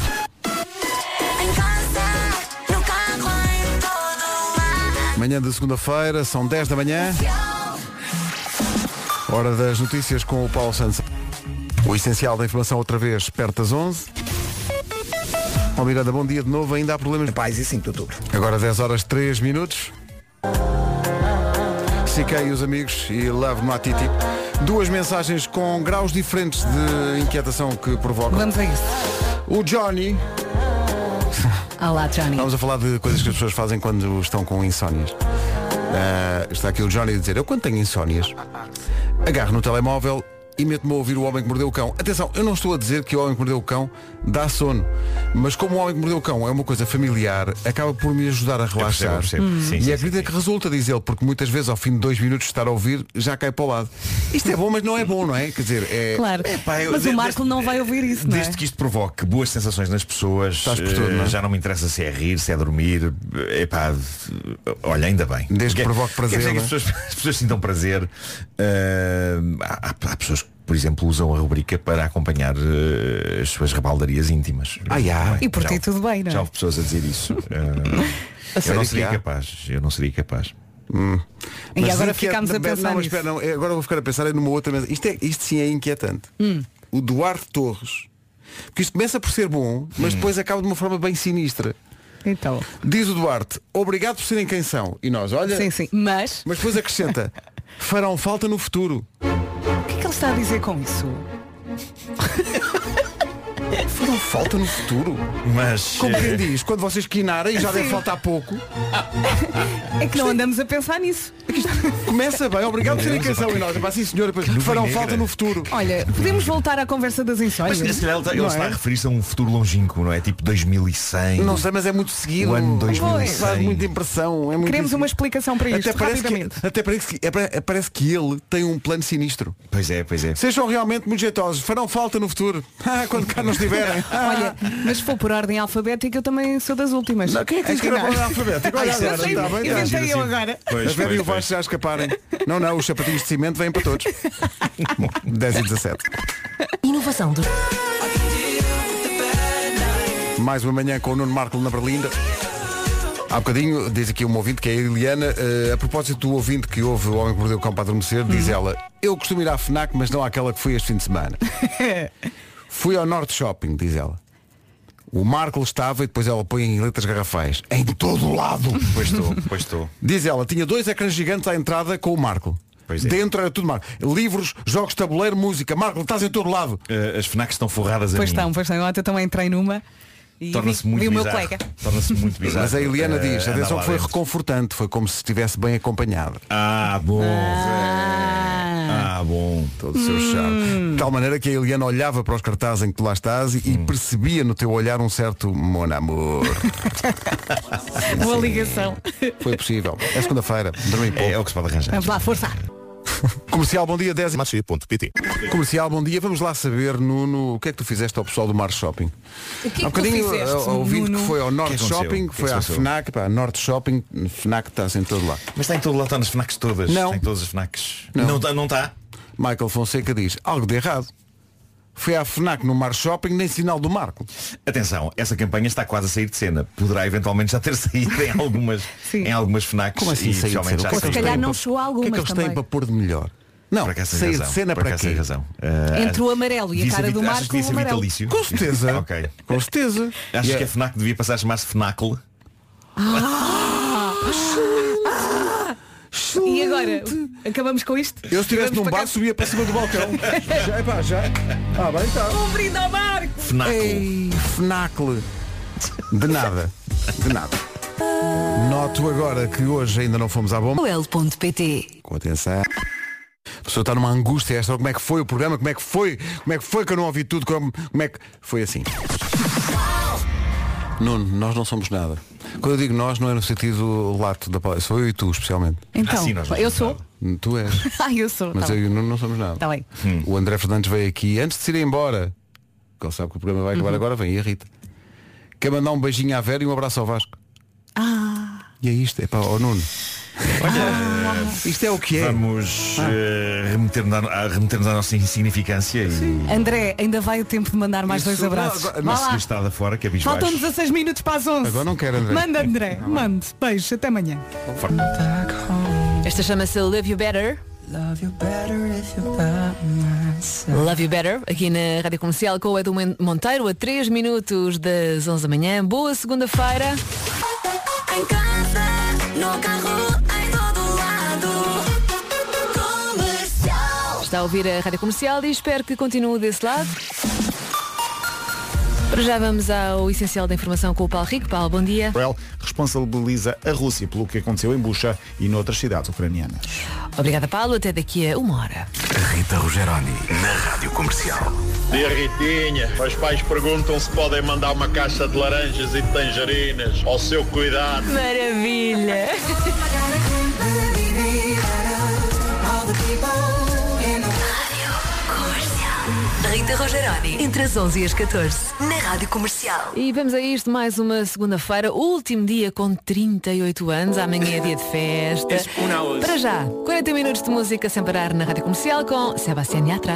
Manhã de segunda-feira, são 10 da manhã. Hora das notícias com o Paulo Santos. O essencial da informação outra vez, perto das 11. Ó Miranda, bom dia de novo. Ainda há problemas. Paz e 5 de outubro. Agora 10 horas 3 minutos. E os amigos e Love Matiti. Duas mensagens com graus diferentes de inquietação que provocam. Vamos a isso. O Johnny, Olá, Johnny. vamos a falar de coisas que as pessoas fazem quando estão com insónias. Ah, está aqui o Johnny a dizer, eu quando tenho insónias, agarro no telemóvel e meto-me a ouvir o Homem que Mordeu o Cão. Atenção, eu não estou a dizer que o Homem que Mordeu o Cão dá sono, mas como o Homem que Mordeu o Cão é uma coisa familiar, acaba por me ajudar a relaxar. eu percebo. Hum. Sim, e sim, é acredita que resulta, diz ele, porque muitas vezes ao fim de dois minutos de estar a ouvir, já cai para o lado. Isto é bom, mas não é bom, não é? Quer dizer, é... Claro. Epá, eu- Mas de- o Marco desde- não vai ouvir isso, não é? Desde que isto provoque boas sensações nas pessoas, Estás por tudo, eh, não é? já não me interessa se é rir, se é dormir. Epá, olha, ainda bem. Desde que Quer- provoque prazer, quer dizer que é? as pessoas, as pessoas sintam prazer. Eh, há, há pessoas que, por exemplo, usam a rubrica para acompanhar eh, as suas rabaldarias íntimas. Ai, ai. E por ti tudo bem, não é? Já houve pessoas a dizer isso. Eh, eu sério não seria capaz. Eu não seria capaz. E Mas agora inquieta- ficámos a pensar não, mas espera, não, é- agora vou ficar a pensar numa outra isto, é, isto sim é inquietante. Hum. O Duarte Torres. Porque isto começa por ser bom, mas depois acaba de uma forma bem sinistra. Então, Diz o Duarte, obrigado por serem quem são. E nós, olha, sim, sim. Mas, mas depois acrescenta, farão falta no futuro. Que ele está a dizer com isso? Farão falta no futuro? Mas Como eh, quem diz, quando vocês quinarem já deve faltar pouco. É que não andamos a pensar nisso. Começa bem, obrigado por serem quem são. E nós, pá, sim senhor, depois farão falta no futuro. Olha, podemos voltar à conversa das insónias? Mas se calhar ele está, ele Não está é? a referir-se a um futuro longínquo, não é? Tipo 2100. Não sei, mas é muito seguido. O ano 2100. Faz muita impressão. É muito Queremos uma explicação para isto, até parece, que, até parece que, é, pa- parece que ele tem um plano sinistro. Pois é, pois é. Sejam realmente muito jeitosos, farão falta no futuro. Ah, quando cá estiverem. Ah, Olha, mas se for por ordem alfabética, eu também sou das últimas. não, quem é que disse que era para não. alfabético? Olha agora, sei, bem, está. inventei eu agora. Pois, a Vera e o. Vasco já escaparem. Não, não, os sapatinhos de cimento vêm para todos. Bom, 10 e 17. Inovação do Mais uma manhã com o Nuno Marco na Berlinda. Há bocadinho, diz aqui uma ouvinte, que é a Eliana, eh, a propósito do ouvinte que ouve o Homem que Mordeu o Cão para adormecer, diz Uhum. ela, eu costumo ir à FNAC, mas não àquela que fui este fim de semana. Fui ao Norte Shopping, diz ela. O Marco estava e depois ela põe em letras garrafais. Em todo o lado. Pois estou, pois estou. Diz ela, tinha dois ecrãs gigantes à entrada com o Marco. Pois é. Dentro era tudo Marco. Livros, jogos de tabuleiro, música. Marco, estás em todo lado. Eh, as FNACs estão forradas a Pois mim. estão, pois estão. Ontem também entrei numa e Torna-se vi, muito vi o meu bizarro. colega. Torna-se muito bizarro. Mas a Eliana eh, diz, atenção que foi dentro. reconfortante. Foi como se estivesse bem acompanhada. Ah, bom. Ah, bom. todo o seu charme. De tal maneira que a Eliana olhava para os cartazes em que tu lá estás e, e percebia no teu olhar um certo mon amor. Boa ligação. Foi possível. É segunda-feira. Dormi pouco. É, é o que se pode arranjar. Vamos lá, força. Comercial, bom dia, 10 e- Machi.pt Comercial, bom dia. Vamos lá saber, Nuno, o que é que tu fizeste ao pessoal do Mar Shopping? O que Há é um que tu bocadinho fizeste, a- a ouvinte Nuno? que foi ao Norte aconteceu? Shopping, O que é foi que se à passou? FNAC, pá, Norte Shopping, FNAC está em todo lá. Mas está em todo lá, está nas FNACs todas. Não. Está em todas as FNACs. Não. Não está, não está? Michael Fonseca diz, algo de errado. Foi à FNAC no Mar Shopping, nem sinal do Marco. Atenção, essa campanha está quase a sair de cena. Poderá eventualmente já ter saído em algumas, em algumas FNACs. Como assim e sair de cena? já é Se calhar não para- chegou O que é algumas que eles têm também. para pôr de melhor? Não, tens sair razão, de cena para acaso quê? razão. Ah, Entre o amarelo e a cara do Marco, o amarelo. vitalício? Com certeza. ok. Com certeza. Achas E que é- a FNAC devia passar a chamar-se FNACL? E agora? Acabamos com isto? Eu se estivesse num bar subia para cima do balcão. já, epá, já. Ah, bem, tá. Um brinde ao Marco! FNACL. Ei, FNACL. De nada. De nada. Noto agora que hoje ainda não fomos à bomba. L.pt Com atenção. A pessoa está numa angústia esta. Como é que foi o programa? Como é que foi? Como é que foi que eu não ouvi tudo? Como, como é que. Foi assim. Nuno, nós não somos nada. Quando eu digo nós, não é no sentido lato da palavra. Sou eu e tu, especialmente. Então, Ah, sim, nós eu sou. Tu és. Ah, eu sou. Mas tá eu e bem. o Nuno não somos nada. Tá bem. O André Fernandes veio aqui, antes de se ir embora, que ele sabe que o programa vai Uhum. acabar agora, vem e a Rita. Quer mandar um beijinho à Vera e um abraço ao Vasco. Ah, E é isto, é para o Nuno. Isto é o que é. Vamos eh, remeter-nos à, remeter-nos à nossa insignificância e André, ainda vai o tempo de mandar mais Isso, dois abraços. não, agora- Vá a lá. estada fora, que é bicho Faltam baixo. 16 minutos para as 11. Agora não quero, André. Manda, André. Mande. Beijo. Até amanhã. Esta chama-se Love You Better. Love You Better, aqui na Rádio Comercial com o Edu Monteiro, a 3 minutos das 11 da manhã. Boa segunda-feira. Em casa, no carro, Está a ouvir a Rádio Comercial e espero que continue desse lado. Para já vamos ao essencial da informação com o Paulo Rico. Paulo, bom dia. Israel responsabiliza a Rússia pelo que aconteceu em Bucha e noutras cidades ucranianas. Obrigada, Paulo. Até daqui a uma hora. Rita Rogeroni, na Rádio Comercial. Dia Ritinha, os pais perguntam se podem mandar uma caixa de laranjas e de tangerinas ao seu cuidado. Maravilha! Rita Rogeroni, entre as 11 e as 14, na Rádio Comercial. E vamos a isto mais uma segunda-feira, último dia com 38 anos, amanhã é dia de festa. Para já, 40 minutos de música sem parar na Rádio Comercial com Sebastián Yatra.